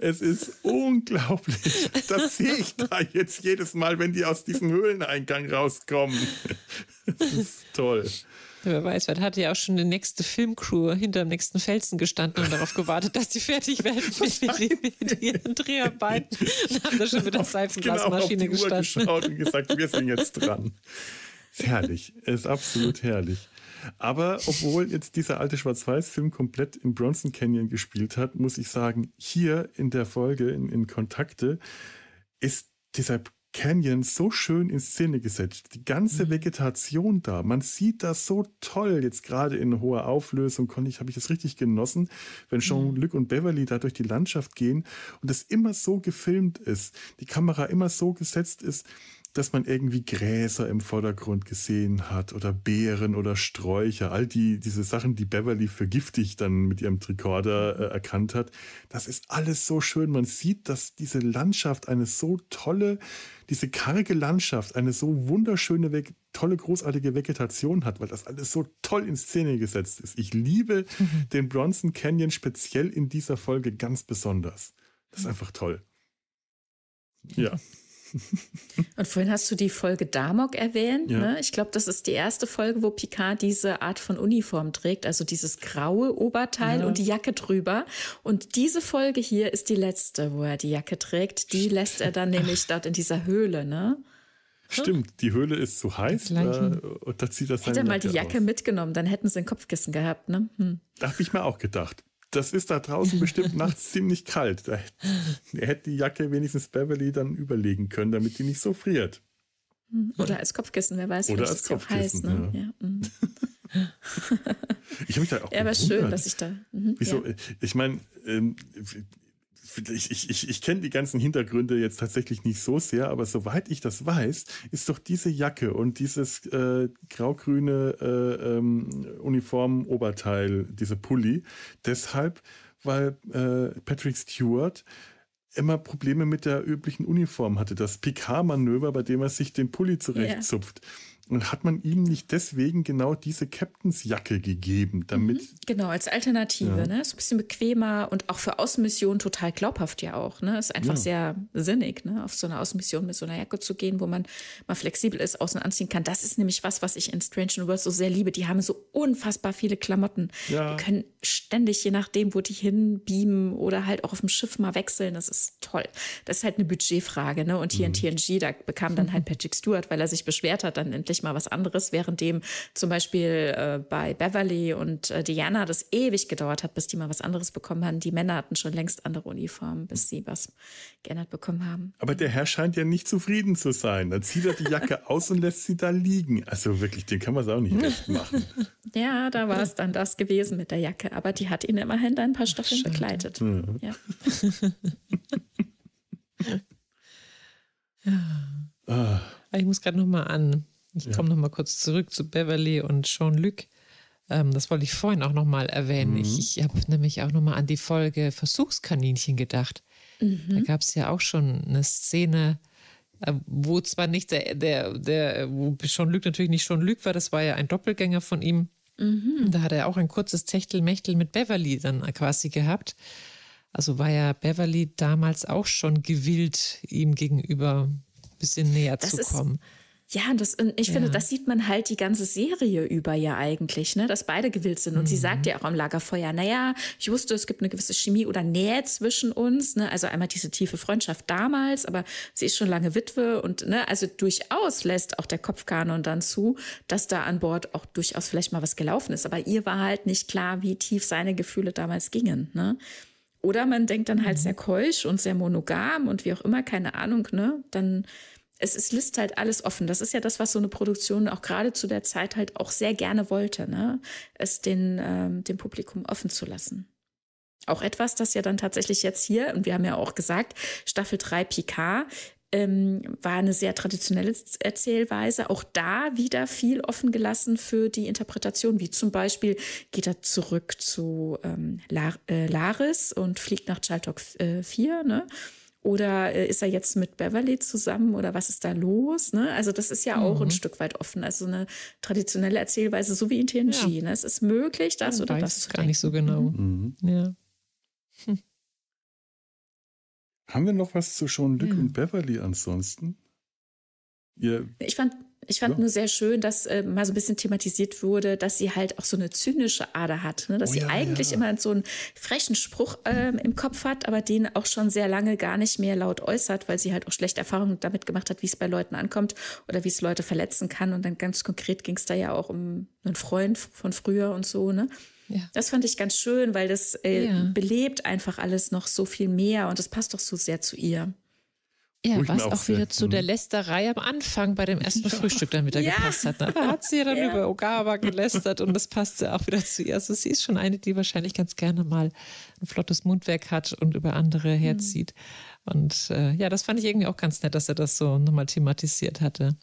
Es ist unglaublich. Das sehe ich da jetzt jedes Mal, wenn die aus diesem Höhleneingang rauskommen. Das ist toll. Wer weiß, vielleicht hat ja auch schon die nächste Filmcrew hinter dem nächsten Felsen gestanden und darauf gewartet, dass die fertig werden mit, mit ihren Dreharbeiten. Und haben da schon mit der Seifenblasmaschine genau, die Uhr geschaut und gesagt, wir sind jetzt dran. Ist herrlich. Ist absolut herrlich. Aber obwohl jetzt dieser alte Schwarz-Weiß-Film komplett im Bronson Canyon gespielt hat, muss ich sagen, hier in der Folge, in, in Kontakte, ist dieser Canyon so schön in Szene gesetzt. Die ganze mhm. Vegetation da, man sieht das so toll. Jetzt gerade in hoher Auflösung konnte ich, habe ich das richtig genossen, wenn Jean-Luc mhm. und Beverly da durch die Landschaft gehen und es immer so gefilmt ist, die Kamera immer so gesetzt ist, dass man irgendwie Gräser im Vordergrund gesehen hat oder Beeren oder Sträucher, all die, diese Sachen, die Beverly für giftig dann mit ihrem Tricorder äh, erkannt hat. Das ist alles so schön. Man sieht, dass diese Landschaft eine so tolle, diese karge Landschaft eine so wunderschöne, tolle, großartige Vegetation hat, weil das alles so toll in Szene gesetzt ist. Ich liebe mhm. den Bronson Canyon speziell in dieser Folge ganz besonders. Das ist einfach toll. Ja. Und vorhin hast du die Folge Damok erwähnt. Ja. Ne? Ich glaube, das ist die erste Folge, wo Picard diese Art von Uniform trägt, also dieses graue Oberteil ja. und die Jacke drüber. Und diese Folge hier ist die letzte, wo er die Jacke trägt. Die lässt er dann nämlich dort in dieser Höhle, ne? Stimmt, die Höhle ist zu heiß äh, und da zieht das Hätte er mal die Jacke aus. mitgenommen, dann hätten sie ein Kopfkissen gehabt, ne? Hm. Da habe ich mir auch gedacht das ist da draußen bestimmt nachts ziemlich kalt. Da, er hätte die Jacke wenigstens Beverly dann überlegen können, damit die nicht so friert. Hm, oder als Kopfkissen, wer weiß, Oder als Kopfkissen. Heiß, ne? ja. Ja. Mhm. ich habe mich da auch Ja, aber schön, dass ich da. Mhm, Wieso? Ja. Ich meine, ähm, ich, ich, ich, ich kenne die ganzen Hintergründe jetzt tatsächlich nicht so sehr, aber soweit ich das weiß, ist doch diese Jacke und dieses äh, grau-grüne äh, ähm, Uniform-Oberteil, diese Pulli, deshalb, weil äh, Patrick Stewart immer Probleme mit der üblichen Uniform hatte. Das Picard-Manöver, bei dem er sich den Pulli zurechtzupft. Yeah. Und hat man ihm nicht deswegen genau diese Captainsjacke gegeben, damit. Mhm, genau, als Alternative, ja. ne? Ist ein bisschen bequemer und auch für Außenmissionen total glaubhaft ja auch, ne? Ist einfach ja. sehr sinnig, ne? Auf so eine Außenmission mit so einer Jacke zu gehen, wo man mal flexibel ist, außen anziehen kann. Das ist nämlich was, was ich in Strange Universe so sehr liebe. Die haben so unfassbar viele Klamotten. Ja. Die können ständig, je nachdem, wo die hinbeamen oder halt auch auf dem Schiff mal wechseln. Das ist toll. Das ist halt eine Budgetfrage, ne? Und hier mhm. in TNG, da bekam dann halt Patrick Stewart, weil er sich beschwert hat, dann endlich endlich mal was anderes, währenddem zum Beispiel äh, bei Beverly und äh, Diana das ewig gedauert hat, bis die mal was anderes bekommen haben. Die Männer hatten schon längst andere Uniformen, bis sie was geändert bekommen haben. Aber der Herr scheint ja nicht zufrieden zu sein. Dann zieht er die Jacke aus und lässt sie da liegen. Also wirklich, den kann man es auch nicht recht machen. ja, da war es dann das gewesen mit der Jacke. Aber die hat ihn immerhin ein paar Staffeln Schade. begleitet. Ja. ja. Ah. Ich muss gerade noch mal an ich ja. komme noch mal kurz zurück zu Beverly und Jean-Luc. Ähm, das wollte ich vorhin auch noch mal erwähnen. Mhm. Ich, ich habe nämlich auch noch mal an die Folge Versuchskaninchen gedacht. Mhm. Da gab es ja auch schon eine Szene, äh, wo zwar nicht der, der, der wo Jean-Luc natürlich nicht Jean-Luc war, das war ja ein Doppelgänger von ihm. Mhm. Da hat er auch ein kurzes Techtelmechtel mit Beverly dann quasi gehabt. Also war ja Beverly damals auch schon gewillt, ihm gegenüber ein bisschen näher das zu kommen. Ist ja, das, ich ja. finde, das sieht man halt die ganze Serie über ja eigentlich, ne, dass beide gewillt sind. Und mhm. sie sagt ja auch am Lagerfeuer, naja, ich wusste, es gibt eine gewisse Chemie oder Nähe zwischen uns, ne, also einmal diese tiefe Freundschaft damals, aber sie ist schon lange Witwe und, ne, also durchaus lässt auch der Kopfkanon dann zu, dass da an Bord auch durchaus vielleicht mal was gelaufen ist. Aber ihr war halt nicht klar, wie tief seine Gefühle damals gingen, ne. Oder man denkt dann halt mhm. sehr keusch und sehr monogam und wie auch immer, keine Ahnung, ne, dann, es, es lässt halt alles offen. Das ist ja das, was so eine Produktion auch gerade zu der Zeit halt auch sehr gerne wollte, ne? es den, ähm, dem Publikum offen zu lassen. Auch etwas, das ja dann tatsächlich jetzt hier, und wir haben ja auch gesagt, Staffel 3 Picard, ähm, war eine sehr traditionelle Erzählweise. Auch da wieder viel offen gelassen für die Interpretation, wie zum Beispiel geht er zurück zu ähm, Lar äh, Laris und fliegt nach Chaltok äh, 4, ne? Oder äh, ist er jetzt mit Beverly zusammen oder was ist da los? Ne? Also das ist ja auch mhm. ein Stück weit offen. Also eine traditionelle Erzählweise, so wie in TNG. Ja. Ne? Es ist möglich, das ja, oder das zu Gar nicht so genau. Mhm. Ja. Hm. Haben wir noch was zu Sean Luke ja. und Beverly ansonsten? Ihr ich fand ich fand ja. nur sehr schön, dass äh, mal so ein bisschen thematisiert wurde, dass sie halt auch so eine zynische Ader hat. Ne? Dass oh, sie ja, eigentlich ja. immer so einen frechen Spruch ähm, im Kopf hat, aber den auch schon sehr lange gar nicht mehr laut äußert, weil sie halt auch schlechte Erfahrungen damit gemacht hat, wie es bei Leuten ankommt oder wie es Leute verletzen kann. Und dann ganz konkret ging es da ja auch um einen Freund von früher und so. Ne? Ja. Das fand ich ganz schön, weil das äh, belebt einfach alles noch so viel mehr und das passt doch so sehr zu ihr. Ja, was auch, auch wieder zu der mhm. Lästerei am Anfang bei dem ersten. Frühstück dann wieder ja. gepasst hat. Ne? Da hat sie ja dann ja. über Ogawa gelästert und das passte auch wieder zu ihr. Also sie ist schon eine, die wahrscheinlich ganz gerne mal ein flottes Mundwerk hat und über andere mhm. herzieht. Und äh, ja, das fand ich irgendwie auch ganz nett, dass er das so nochmal thematisiert hatte.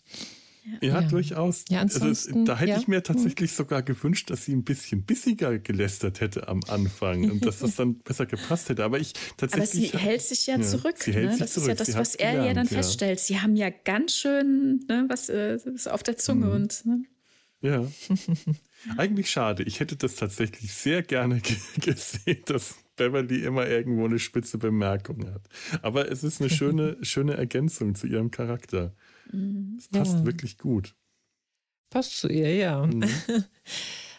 Ja, ja, durchaus. Ja, also es, da hätte ja. ich mir tatsächlich sogar gewünscht, dass sie ein bisschen bissiger gelästert hätte am Anfang und dass das dann besser gepasst hätte. Aber ich tatsächlich. Aber sie hält sich ja zurück. Sie hält ne? sich das zurück. ist ja das, was er gelernt, ja dann feststellt. Sie haben ja ganz schön ne, was äh, auf der Zunge mhm. und. Ne? Ja. Eigentlich schade. Ich hätte das tatsächlich sehr gerne gesehen, dass Beverly immer irgendwo eine spitze Bemerkung hat. Aber es ist eine schöne, schöne Ergänzung zu ihrem Charakter. Mhm. Es passt ja. wirklich gut. Passt zu ihr, ja. Mhm.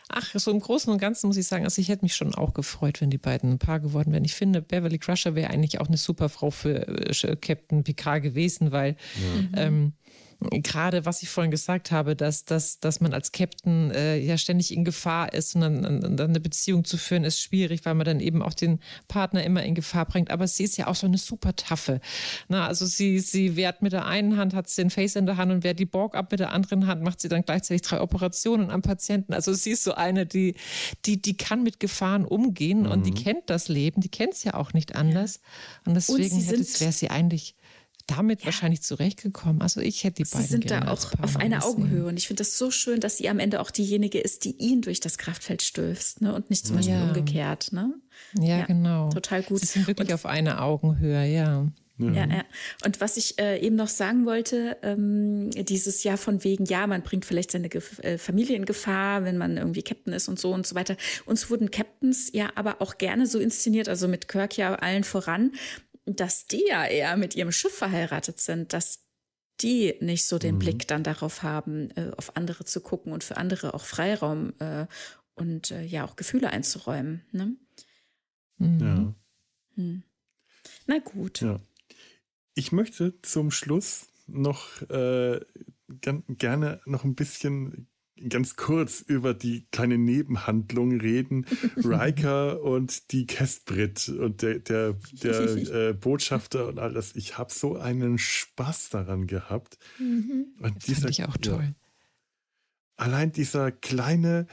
Ach, so im Großen und Ganzen muss ich sagen, also ich hätte mich schon auch gefreut, wenn die beiden ein Paar geworden wären. Ich finde, Beverly Crusher wäre eigentlich auch eine super Frau für äh, Captain Picard gewesen, weil ja. ähm, gerade was ich vorhin gesagt habe, dass, dass, dass man als Captain äh, ja ständig in Gefahr ist und dann, dann, eine Beziehung zu führen ist schwierig, weil man dann eben auch den Partner immer in Gefahr bringt. Aber sie ist ja auch so eine super Taffe. Na, also sie, sie wehrt mit der einen Hand, hat sie den Face in der Hand und wehrt die Borg ab mit der anderen Hand, macht sie dann gleichzeitig drei Operationen am Patienten. Also sie ist so eine, die, die, die kann mit Gefahren umgehen mhm. und die mhm. kennt das Leben, die kennt es ja auch nicht anders. Und deswegen wäre sie eigentlich damit ja. wahrscheinlich zurechtgekommen. Also ich hätte die beiden. Sie sind da auch auf einer Augenhöhe und ich finde das so schön, dass sie am Ende auch diejenige ist, die ihn durch das Kraftfeld stößt, ne? Und nicht zum Beispiel ja. umgekehrt, ne? Ja, ja, genau. Total gut. Sie sind wirklich und, auf einer Augenhöhe, ja. Ja, ja. Und was ich äh, eben noch sagen wollte, ähm, dieses Jahr von wegen, ja, man bringt vielleicht seine Ge äh, Familie in Gefahr, wenn man irgendwie Captain ist und so und so weiter. Uns wurden Captains ja aber auch gerne so inszeniert, also mit Kirk ja allen voran, dass die ja eher mit ihrem Schiff verheiratet sind, dass die nicht so den mhm. Blick dann darauf haben, äh, auf andere zu gucken und für andere auch Freiraum äh, und äh, ja auch Gefühle einzuräumen. Ne? Mhm. Ja. Hm. Na gut. Ja. Ich möchte zum Schluss noch äh, gerne noch ein bisschen ganz kurz über die kleine Nebenhandlung reden. Riker und die Kestbrit und der, der, der äh, Botschafter und alles. Ich habe so einen Spaß daran gehabt. Mhm. Und das dieser, ich auch toll. Ja, allein dieser kleine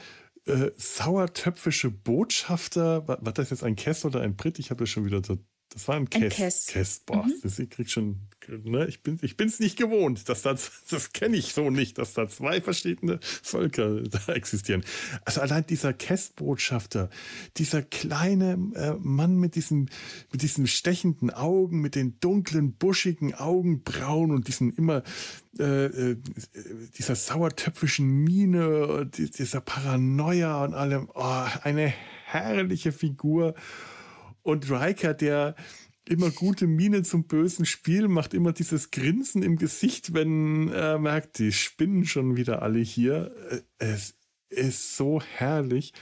äh, sauertöpfische Botschafter, war, war, das jetzt ein Kess oder ein Brit? Ich habe das schon wieder so das war ein Kess. Kess. Kess. Boah, mhm. das, ich krieg schon, ne, ich bin ich bin's nicht gewohnt, dass da, das kenne ich so nicht, dass da zwei verschiedene Völker da existieren. Also allein dieser Kess-Botschafter, dieser kleine äh, Mann mit diesen, mit diesen stechenden Augen, mit den dunklen, buschigen Augenbrauen und diesen immer, äh, äh, dieser sauertöpfischen Miene, dieser Paranoia und allem, oh, eine herrliche Figur. Und Riker, der immer gute Miene zum bösen Spiel, macht immer dieses Grinsen im Gesicht, wenn er merkt, die spinnen schon wieder alle hier. Äh, es ist so herrlich.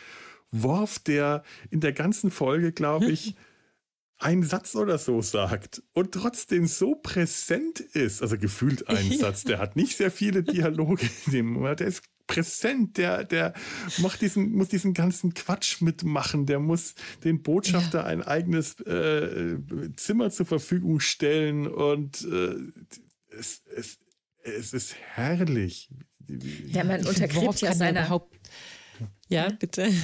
Worf, der in der ganzen Folge, glaube ich, einen Satz oder so sagt und trotzdem so präsent ist, also gefühlt ein Satz, der hat nicht sehr viele Dialoge in dem Moment, der ist präsent, der, der macht diesen, muss diesen ganzen Quatsch mitmachen, der muss den Botschafter ja. ein eigenes äh, Zimmer zur Verfügung stellen und äh, es, es, es ist herrlich. Ja, man untergräbt ja seine, Ja, bitte.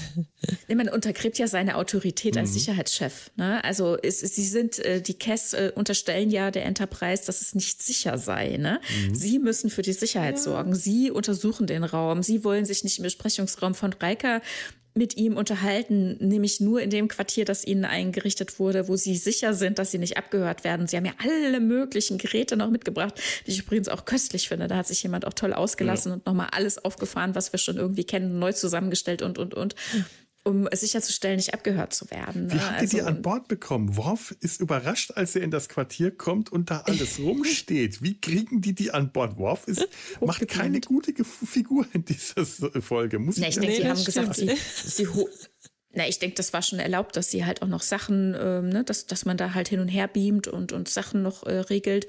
Nee, man untergräbt ja seine Autorität als mhm. Sicherheitschef. Ne? Also es, sie sind, äh, die Cass äh, unterstellen ja der Enterprise, dass es nicht sicher sei. Ne? Mhm. Sie müssen für die Sicherheit ja. sorgen. Sie untersuchen den Raum. Sie wollen sich nicht im Besprechungsraum von Riker mit ihm unterhalten, nämlich nur in dem Quartier, das ihnen eingerichtet wurde, wo sie sicher sind, dass sie nicht abgehört werden. Sie haben ja alle möglichen Geräte noch mitgebracht, die ich übrigens auch köstlich finde. Da hat sich jemand auch toll ausgelassen ja. und nochmal alles aufgefahren, was wir schon irgendwie kennen, neu zusammengestellt und, und, und um sicherzustellen, nicht abgehört zu werden. Ne? Wie habt ihr also, die an Bord bekommen? Worf ist überrascht, als er in das Quartier kommt und da alles rumsteht. Wie kriegen die die an Bord? Worf ist, macht keine gute Figur in dieser Folge. Muss nee, ich denke, die haben gesagt, sie, sie na, ich denke, das war schon erlaubt, dass sie halt auch noch Sachen, ähm, ne, dass, dass man da halt hin und her beamt und, und Sachen noch äh, regelt.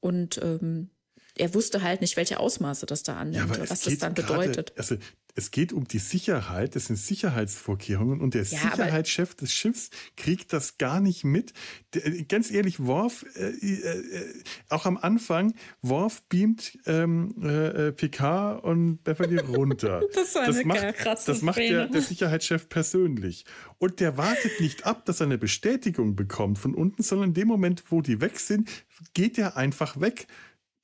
Und ähm, er wusste halt nicht, welche Ausmaße das da annimmt, ja, was das dann bedeutet. Grade, also es geht um die Sicherheit, das sind Sicherheitsvorkehrungen und der ja, Sicherheitschef des Schiffs kriegt das gar nicht mit. Der, ganz ehrlich, Worf, äh, äh, auch am Anfang, Worf beamt ähm, äh, Picard und Beverly runter. das war eine das macht, krasse Das macht der, der Sicherheitschef persönlich. Und der wartet nicht ab, dass er eine Bestätigung bekommt von unten, sondern in dem Moment, wo die weg sind, geht er einfach weg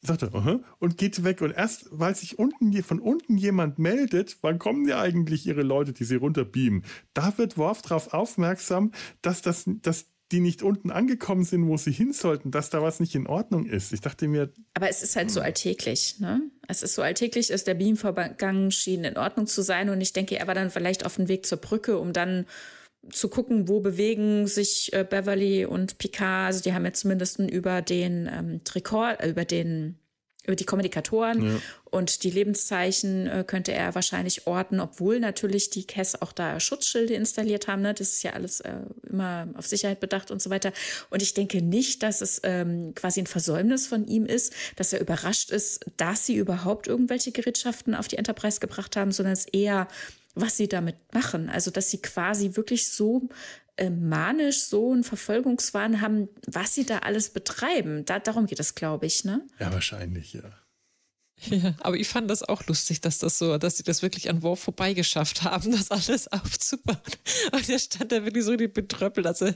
sagt er, uh -huh, und geht weg. Und erst, weil sich unten, von unten jemand meldet, wann kommen ja eigentlich ihre Leute, die sie runterbeamen? Da wird Worf darauf aufmerksam, dass das, dass die nicht unten angekommen sind, wo sie hin sollten, dass da was nicht in Ordnung ist. Ich dachte mir. Aber es ist halt so alltäglich, ne? Es ist so alltäglich, ist der Beamvorgang schien in Ordnung zu sein und ich denke, er war dann vielleicht auf dem Weg zur Brücke, um dann zu gucken, wo bewegen sich äh, Beverly und Picard. Also die haben ja zumindest über den ähm, Trikot, äh, über den über die Kommunikatoren ja. und die Lebenszeichen äh, könnte er wahrscheinlich orten, obwohl natürlich die Cass auch da Schutzschilde installiert haben. Ne? Das ist ja alles äh, immer auf Sicherheit bedacht und so weiter. Und ich denke nicht, dass es ähm, quasi ein Versäumnis von ihm ist, dass er überrascht ist, dass sie überhaupt irgendwelche Gerätschaften auf die Enterprise gebracht haben, sondern es eher was sie damit machen. Also, dass sie quasi wirklich so äh, manisch so einen Verfolgungswahn haben, was sie da alles betreiben. Da, darum geht es, glaube ich, ne? Ja, wahrscheinlich, ja. Ja, aber ich fand das auch lustig, dass das so, dass sie das wirklich an Worf vorbeigeschafft haben, das alles aufzubauen. Und der stand da wirklich so die betröppelt. Also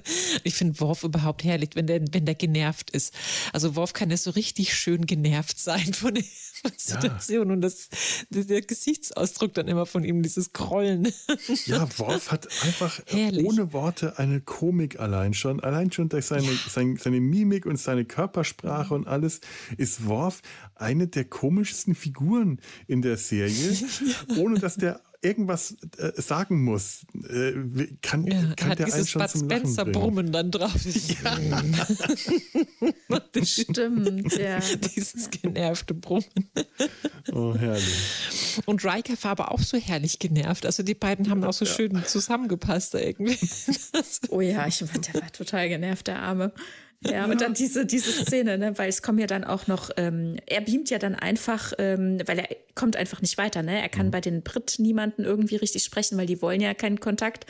ich finde Worf überhaupt herrlich, wenn der, wenn der genervt ist. Also Worf kann ja so richtig schön genervt sein von der Situation ja. und das, der Gesichtsausdruck dann immer von ihm, dieses Grollen. Ja, Worf hat einfach herrlich. ohne Worte eine Komik allein schon. Allein schon durch seine, ja. seine, seine Mimik und seine Körpersprache und alles ist Worf eine der komischsten Figuren in der Serie, ohne dass der irgendwas äh, sagen muss, äh, kann, ja, kann hat der einen schon Bud zum Lachen Spencer bringen. Brummen dann drauf. Ja. das stimmt, ja. Dieses genervte Brummen. Oh, herrlich. Und Riker war aber auch so herrlich genervt. Also die beiden haben auch so ja. schön zusammengepasst da irgendwie. oh ja, ich, der war total genervt, der Arme. Ja, und dann diese, diese Szene, ne, weil es kommen ja dann auch noch, ähm, er beamt ja dann einfach, ähm, weil er kommt einfach nicht weiter, ne? Er kann mhm. bei den Brit niemanden irgendwie richtig sprechen, weil die wollen ja keinen Kontakt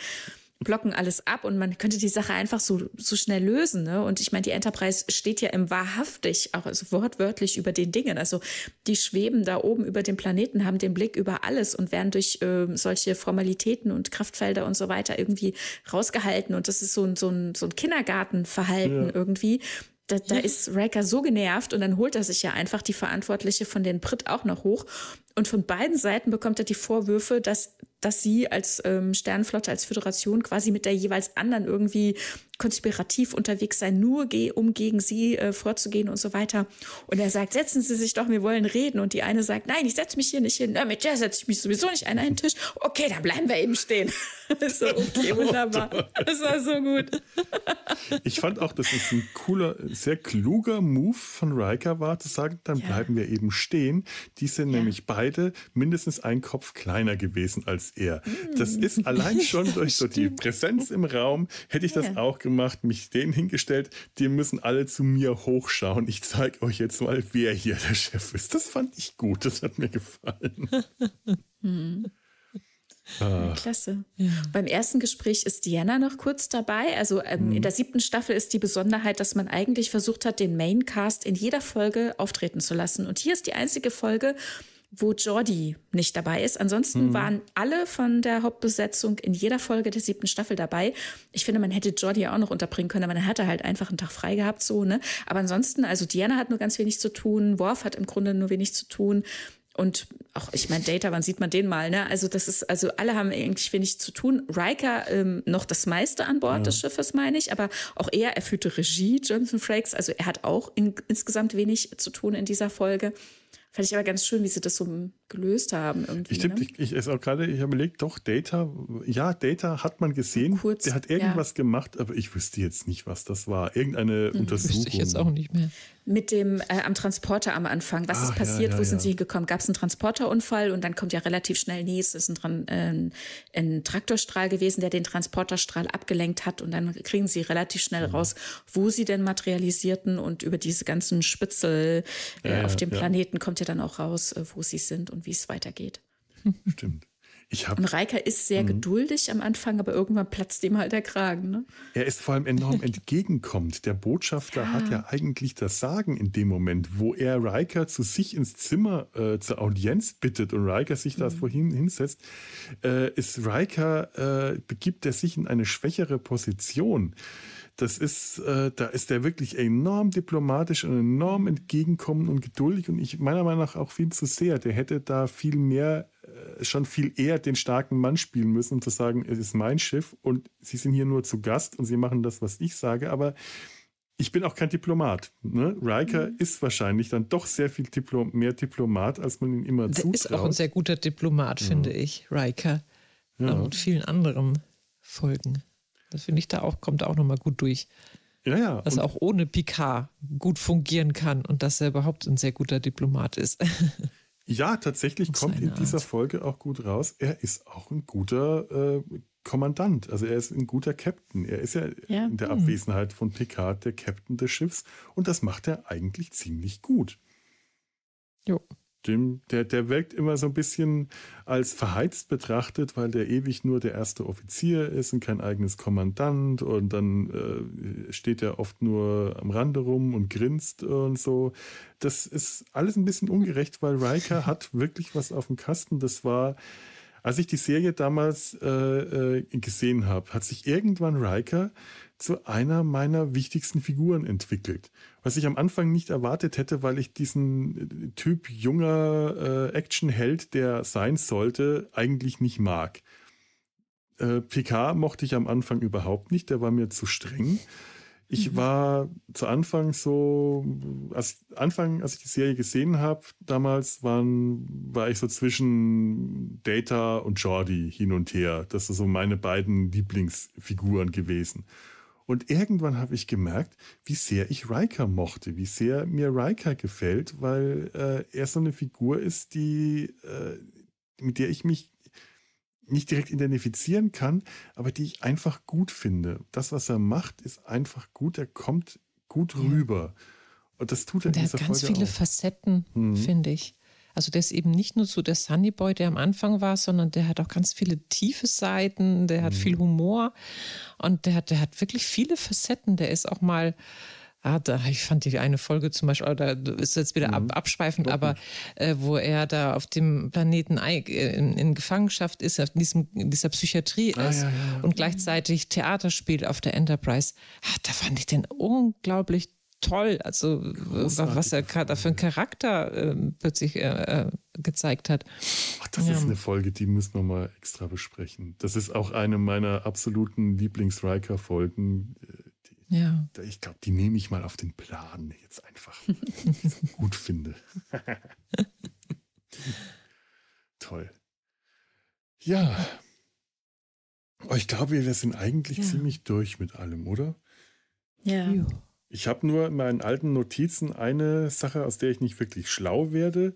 blocken alles ab und man könnte die Sache einfach so, so schnell lösen. Ne? Und ich meine, die Enterprise steht ja im wahrhaftig, auch also wortwörtlich über den Dingen. Also die schweben da oben über dem Planeten, haben den Blick über alles und werden durch äh, solche Formalitäten und Kraftfelder und so weiter irgendwie rausgehalten. Und das ist so ein, so ein, so ein Kindergartenverhalten ja. irgendwie. Da, da ist Riker so genervt und dann holt er sich ja einfach die Verantwortliche von den Brit auch noch hoch. Und von beiden Seiten bekommt er die Vorwürfe, dass dass sie als ähm, Sternflotte, als Föderation quasi mit der jeweils anderen irgendwie konspirativ unterwegs sein, nur um gegen sie äh, vorzugehen und so weiter. Und er sagt, setzen Sie sich doch, wir wollen reden. Und die eine sagt, nein, ich setze mich hier nicht hin. Na, mit der setze ich mich sowieso nicht an einen Tisch. Okay, dann bleiben wir eben stehen. so, okay, wunderbar. Das war so gut. ich fand auch, dass es ein cooler, sehr kluger Move von Riker war, zu sagen, dann ja. bleiben wir eben stehen. Die sind ja. nämlich beide mindestens ein Kopf kleiner gewesen als er. Das mm. ist allein schon durch so die Präsenz im Raum, hätte ich das auch gemacht, mich denen hingestellt, die müssen alle zu mir hochschauen. Ich zeige euch jetzt mal, wer hier der Chef ist. Das fand ich gut, das hat mir gefallen. hm. Ah. Klasse. Ja. Beim ersten Gespräch ist Diana noch kurz dabei. Also ähm, mhm. in der siebten Staffel ist die Besonderheit, dass man eigentlich versucht hat, den Maincast in jeder Folge auftreten zu lassen. Und hier ist die einzige Folge, wo Jordi nicht dabei ist. Ansonsten mhm. waren alle von der Hauptbesetzung in jeder Folge der siebten Staffel dabei. Ich finde, man hätte Jordi auch noch unterbringen können, aber hatte halt einfach einen Tag frei gehabt, so, ne? Aber ansonsten, also Diana hat nur ganz wenig zu tun, Worf hat im Grunde nur wenig zu tun. Und auch, ich meine, Data, wann sieht man den mal, ne? Also, das ist, also alle haben eigentlich wenig zu tun. Riker ähm, noch das meiste an Bord ja. des Schiffes, meine ich, aber auch er, er führte Regie, Jonathan Frakes, also er hat auch in, insgesamt wenig zu tun in dieser Folge. Fand ich aber ganz schön, wie sie das so gelöst haben. Irgendwie, ich, ne? ich, ich, ich auch gerade, ich habe überlegt, doch, Data, ja, Data hat man gesehen. Kurz, der hat irgendwas ja. gemacht, aber ich wüsste jetzt nicht, was das war. Irgendeine hm. Untersuchung. Wüsste ich jetzt auch nicht mehr mit dem äh, am Transporter am Anfang. Was Ach, ist passiert? Ja, ja, Wo sind ja. sie gekommen? Gab es einen Transporterunfall und dann kommt ja relativ schnell, nee, es ist ein, äh, ein Traktorstrahl gewesen, der den Transporterstrahl abgelenkt hat und dann kriegen sie relativ schnell mhm. raus, wo sie denn materialisierten und über diese ganzen Spitzel äh, auf dem Planeten kommt ja dann auch raus, äh, wo sie sind und wie es weitergeht. Stimmt. Ich hab, und Reika ist sehr mh. geduldig am Anfang, aber irgendwann platzt ihm halt der Kragen. Ne? Er ist vor allem enorm entgegenkommt. Der Botschafter ja. hat ja eigentlich das Sagen in dem Moment, wo er Riker zu sich ins Zimmer äh, zur Audienz bittet und Riker sich mhm. da vorhin hinsetzt, äh, ist Riker, äh, begibt er sich in eine schwächere Position. Das ist, äh, da ist er wirklich enorm diplomatisch und enorm entgegenkommend und geduldig und ich meiner Meinung nach auch viel zu sehr. Der hätte da viel mehr schon viel eher den starken Mann spielen müssen, um zu sagen, es ist mein Schiff und Sie sind hier nur zu Gast und Sie machen das, was ich sage. Aber ich bin auch kein Diplomat. Ne? Riker mhm. ist wahrscheinlich dann doch sehr viel Diplo mehr Diplomat, als man ihn immer Der zutraut. ist auch ein sehr guter Diplomat, ja. finde ich, Riker. Ja. Und vielen anderen Folgen. Das finde ich da auch, kommt auch nochmal gut durch. Ja, ja. Dass er auch ohne Picard gut fungieren kann und dass er überhaupt ein sehr guter Diplomat ist. Ja, tatsächlich kommt in dieser Art. Folge auch gut raus. Er ist auch ein guter äh, Kommandant. Also er ist ein guter Captain. Er ist ja, ja. in der hm. Abwesenheit von Picard der Captain des Schiffs. Und das macht er eigentlich ziemlich gut. Jo dem, der, der wirkt immer so ein bisschen als verheizt betrachtet, weil der ewig nur der erste Offizier ist und kein eigenes Kommandant und dann äh, steht er oft nur am Rande rum und grinst und so. Das ist alles ein bisschen ungerecht, weil Riker hat wirklich was auf dem Kasten. Das war, als ich die Serie damals äh, äh, gesehen habe, hat sich irgendwann Riker zu einer meiner wichtigsten Figuren entwickelt. Was ich am Anfang nicht erwartet hätte, weil ich diesen äh, Typ junger äh, Actionheld, der sein sollte, eigentlich nicht mag. Äh, PK mochte ich am Anfang überhaupt nicht, der war mir zu streng. Ich mhm. war zu Anfang so, als Anfang, als ich die Serie gesehen habe, damals waren, war ich so zwischen Data und Jordi hin und her. Das sind so meine beiden Lieblingsfiguren gewesen. Und irgendwann habe ich gemerkt, wie sehr ich Riker mochte, wie sehr mir Riker gefällt, weil äh, er so eine Figur ist, die, äh, mit der ich mich nicht direkt identifizieren kann, aber die ich einfach gut finde. Das, was er macht, ist einfach gut. Er kommt gut rüber. Und das tut er Und in dieser hat ganz Folge viele auch. Facetten, mhm. finde ich. Also der ist eben nicht nur so der Sunny Boy, der am Anfang war, sondern der hat auch ganz viele tiefe Seiten, der hat mhm. viel Humor und der hat, der hat wirklich viele Facetten. Der ist auch mal, Ah, da, ich fand die eine Folge zum Beispiel, da ist jetzt wieder ab, mhm. abschweifend, aber äh, wo er da auf dem Planeten in, in Gefangenschaft ist, in, diesem, in dieser Psychiatrie ah, ist ja, ja. und gleichzeitig Theater spielt auf der Enterprise. Ah, da fand ich den unglaublich toll. Also Großartig. was er da für einen Charakter äh, plötzlich äh, äh, gezeigt hat. Ach, das ja. ist eine Folge, die müssen wir mal extra besprechen. Das ist auch eine meiner absoluten Lieblings-Riker-Folgen. Äh, ja. Ich glaube, die nehme ich mal auf den Plan jetzt einfach, weil ich es gut finde. Toll. Ja. Oh, ich glaube, wir sind eigentlich ja. ziemlich durch mit allem, oder? Ja. ja. Ich habe nur in meinen alten Notizen eine Sache, aus der ich nicht wirklich schlau werde.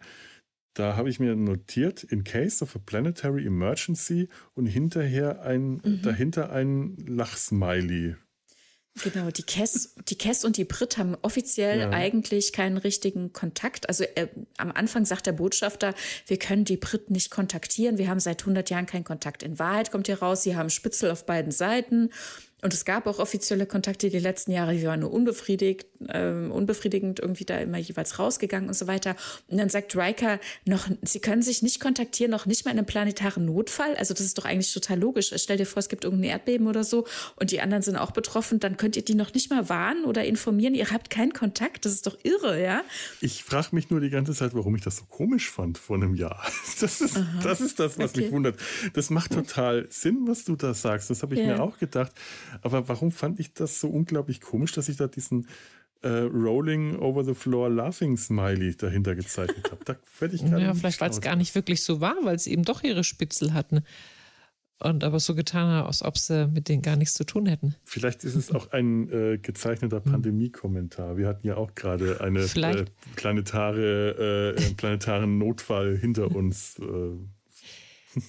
Da habe ich mir notiert, in case of a planetary emergency und hinterher ein, mhm. dahinter ein Lachsmiley. Genau, die Kess, die Kess und die Brit haben offiziell ja. eigentlich keinen richtigen Kontakt. Also äh, am Anfang sagt der Botschafter, wir können die Brit nicht kontaktieren. Wir haben seit 100 Jahren keinen Kontakt. In Wahrheit kommt hier raus, sie haben Spitzel auf beiden Seiten Und es gab auch offizielle Kontakte die letzten Jahre, die waren nur unbefriedigt, äh, unbefriedigend irgendwie da immer jeweils rausgegangen und so weiter. Und dann sagt Riker noch, sie können sich nicht kontaktieren, noch nicht mal in einem planetaren Notfall. Also das ist doch eigentlich total logisch. Stell dir vor, es gibt irgendein Erdbeben oder so und die anderen sind auch betroffen, dann könnt ihr die noch nicht mal warnen oder informieren. Ihr habt keinen Kontakt. Das ist doch irre, ja? Ich frage mich nur die ganze Zeit, warum ich das so komisch fand vor einem Jahr. Das ist, das, ist das, was okay. mich wundert. Das macht total Sinn, was du da sagst. Das habe ich ja. mir auch gedacht. Aber warum fand ich das so unglaublich komisch, dass ich da diesen äh, Rolling over the floor laughing Smiley dahinter gezeichnet habe? Da werde ich Ja, vielleicht weil es gar nicht wirklich so war, weil sie eben doch ihre Spitzel hatten. Und aber so getan haben, als ob sie mit denen gar nichts zu tun hätten. Vielleicht ist es auch ein äh, gezeichneter hm. Pandemie-Kommentar. Wir hatten ja auch gerade eine äh, planetare, äh, planetaren Notfall hinter uns.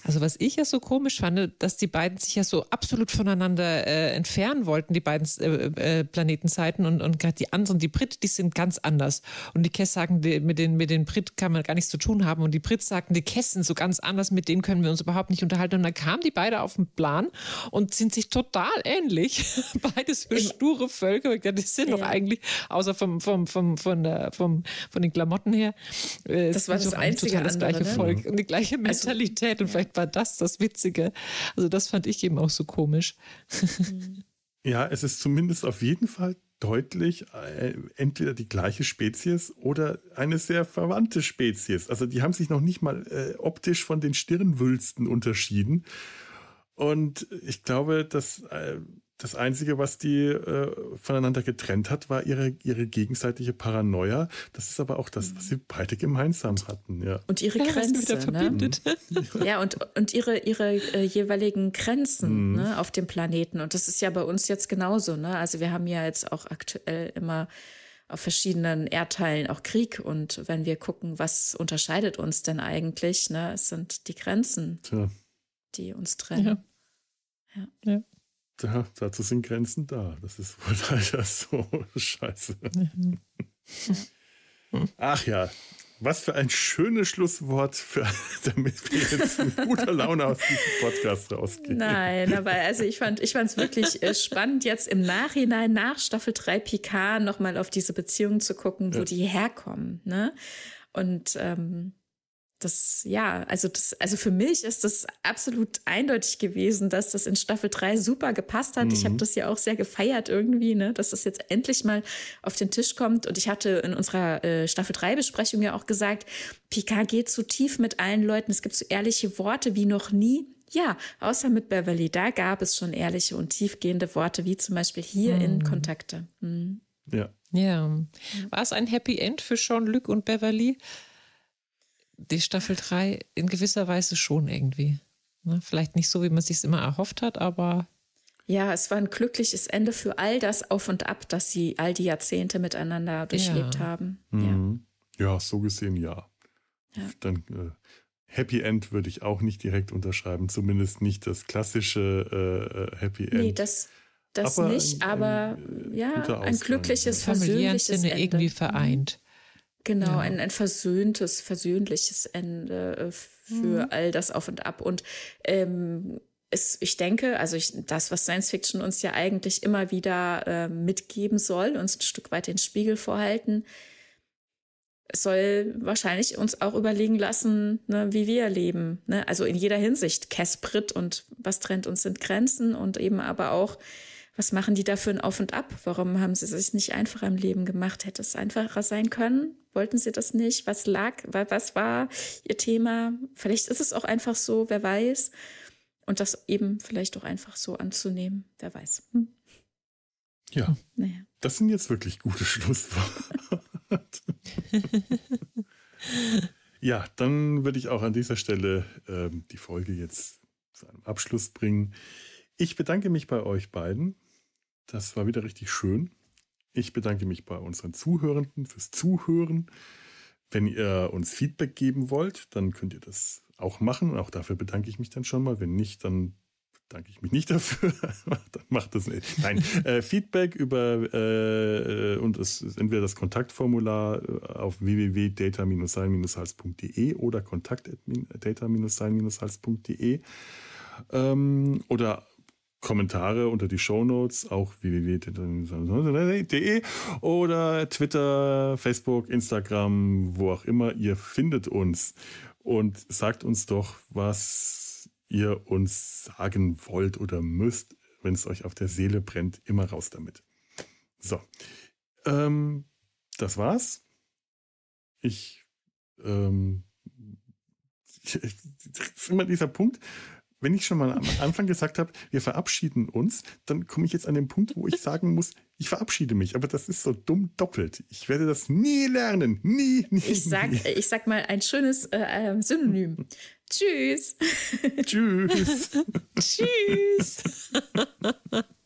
Also was ich ja so komisch fand, dass die beiden sich ja so absolut voneinander äh, entfernen wollten, die beiden äh, äh, Planetenseiten und, und gerade die anderen, die Brit, die sind ganz anders. Und die Kess sagen, die, mit, den, mit den Brit kann man gar nichts zu tun haben. Und die Brit sagten, die Kess sind so ganz anders, mit denen können wir uns überhaupt nicht unterhalten. Und dann kamen die beide auf den Plan und sind sich total ähnlich. Beides für sture Völker. Die sind ja. doch eigentlich, außer vom, vom, vom, von, der, vom, von den Klamotten her, äh, das war das einzige total das andere, gleiche ne? Volk und die gleiche also Mentalität. Also, vielleicht war das das Witzige. Also das fand ich eben auch so komisch. Ja, es ist zumindest auf jeden Fall deutlich äh, entweder die gleiche Spezies oder eine sehr verwandte Spezies. Also die haben sich noch nicht mal äh, optisch von den Stirnwülsten unterschieden. Und ich glaube, dass äh, das Einzige, was die äh, voneinander getrennt hat, war ihre, ihre gegenseitige Paranoia. Das ist aber auch das, was sie beide gemeinsam hatten. Ja. Und ihre ja, Grenzen. Ne? ja, und, und ihre, ihre äh, jeweiligen Grenzen mhm. ne, auf dem Planeten. Und das ist ja bei uns jetzt genauso. Ne? Also wir haben ja jetzt auch aktuell immer auf verschiedenen Erdteilen auch Krieg. Und wenn wir gucken, was unterscheidet uns denn eigentlich, ne, es sind die Grenzen, Tja. die uns trennen. Ja. ja. ja ja, dazu sind Grenzen da. Das ist wohl leider so scheiße. Ach ja, was für ein schönes Schlusswort, für, damit wir jetzt mit guter Laune aus diesem Podcast rausgehen. Nein, aber also ich fand ich es wirklich äh, spannend, jetzt im Nachhinein nach Staffel 3 Picard nochmal auf diese Beziehungen zu gucken, wo ja. die herkommen. Ne? Und ähm, das, ja, also das, also für mich ist das absolut eindeutig gewesen, dass das in Staffel 3 super gepasst hat. Mhm. Ich habe das ja auch sehr gefeiert irgendwie, ne, dass das jetzt endlich mal auf den Tisch kommt. Und ich hatte in unserer äh, Staffel 3 Besprechung ja auch gesagt, Picard geht zu tief mit allen Leuten. Es gibt so ehrliche Worte wie noch nie. Ja, außer mit Beverly, da gab es schon ehrliche und tiefgehende Worte, wie zum Beispiel hier mhm. in Kontakte. Mhm. Ja. Ja. War es ein Happy End für Jean-Luc und Beverly? Die Staffel 3 in gewisser Weise schon irgendwie. Ne? Vielleicht nicht so, wie man sich immer erhofft hat, aber. Ja, es war ein glückliches Ende für all das Auf und Ab, das sie all die Jahrzehnte miteinander durchlebt ja. haben. Mhm. Ja. ja. so gesehen ja. ja. Dann äh, Happy End würde ich auch nicht direkt unterschreiben, zumindest nicht das klassische äh, Happy End. Nee, das, das aber nicht, ein, aber ein, äh, ja, ein glückliches, versöhnliches Ende. irgendwie vereint. Genau, ja. ein, ein versöhntes, versöhnliches Ende äh, für mhm. all das Auf und Ab. Und ähm, es, ich denke, also ich, das, was Science Fiction uns ja eigentlich immer wieder äh, mitgeben soll, uns ein Stück weit den Spiegel vorhalten, soll wahrscheinlich uns auch überlegen lassen, ne, wie wir leben. Ne? Also in jeder Hinsicht, Kesprit und was trennt uns sind Grenzen und eben aber auch, was machen die da für ein Auf und Ab? Warum haben sie sich nicht einfacher im Leben gemacht? Hätte es einfacher sein können? Wollten sie das nicht? Was lag, was war ihr Thema? Vielleicht ist es auch einfach so, wer weiß. Und das eben vielleicht auch einfach so anzunehmen, wer weiß. Hm. Ja, naja. das sind jetzt wirklich gute Schlussworte. ja, dann würde ich auch an dieser Stelle ähm, die Folge jetzt zu einem Abschluss bringen. Ich bedanke mich bei euch beiden. Das war wieder richtig schön. Ich bedanke mich bei unseren Zuhörenden fürs Zuhören. Wenn ihr uns Feedback geben wollt, dann könnt ihr das auch machen. Und auch dafür bedanke ich mich dann schon mal. Wenn nicht, dann bedanke ich mich nicht dafür. dann macht das nicht. Nein, äh, Feedback über äh, und es ist entweder das Kontaktformular äh, auf www.data-sein-hals.de oder kontakt.data-sein-hals.de ähm, oder Kommentare unter die Shownotes, auch www.de oder Twitter, Facebook, Instagram, wo auch immer. Ihr findet uns und sagt uns doch, was ihr uns sagen wollt oder müsst, wenn es euch auf der Seele brennt. Immer raus damit. So, ähm, das war's. Ich, ähm, ich, ist immer dieser Punkt, wenn ich schon mal am Anfang gesagt habe, wir verabschieden uns, dann komme ich jetzt an den Punkt, wo ich sagen muss, ich verabschiede mich. Aber das ist so dumm doppelt. Ich werde das nie lernen. Nie, nie. Ich sag, nie. ich sag mal ein schönes äh, äh Synonym. Tschüss. Tschüss. Tschüss.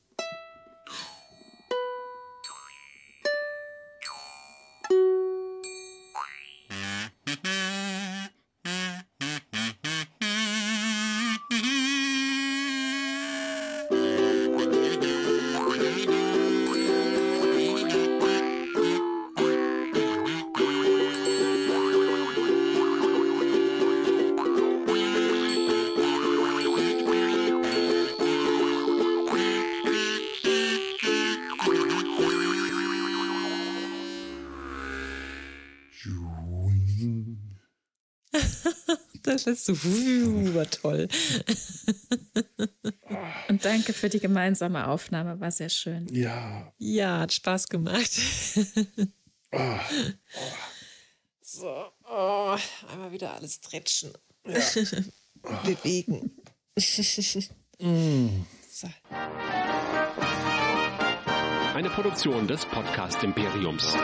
letzte war toll. Und danke für die gemeinsame Aufnahme, war sehr schön. Ja. Ja, hat Spaß gemacht. Oh. So, oh, einmal wieder alles stretchen. Bewegen. so. Eine Produktion des Podcast Imperiums.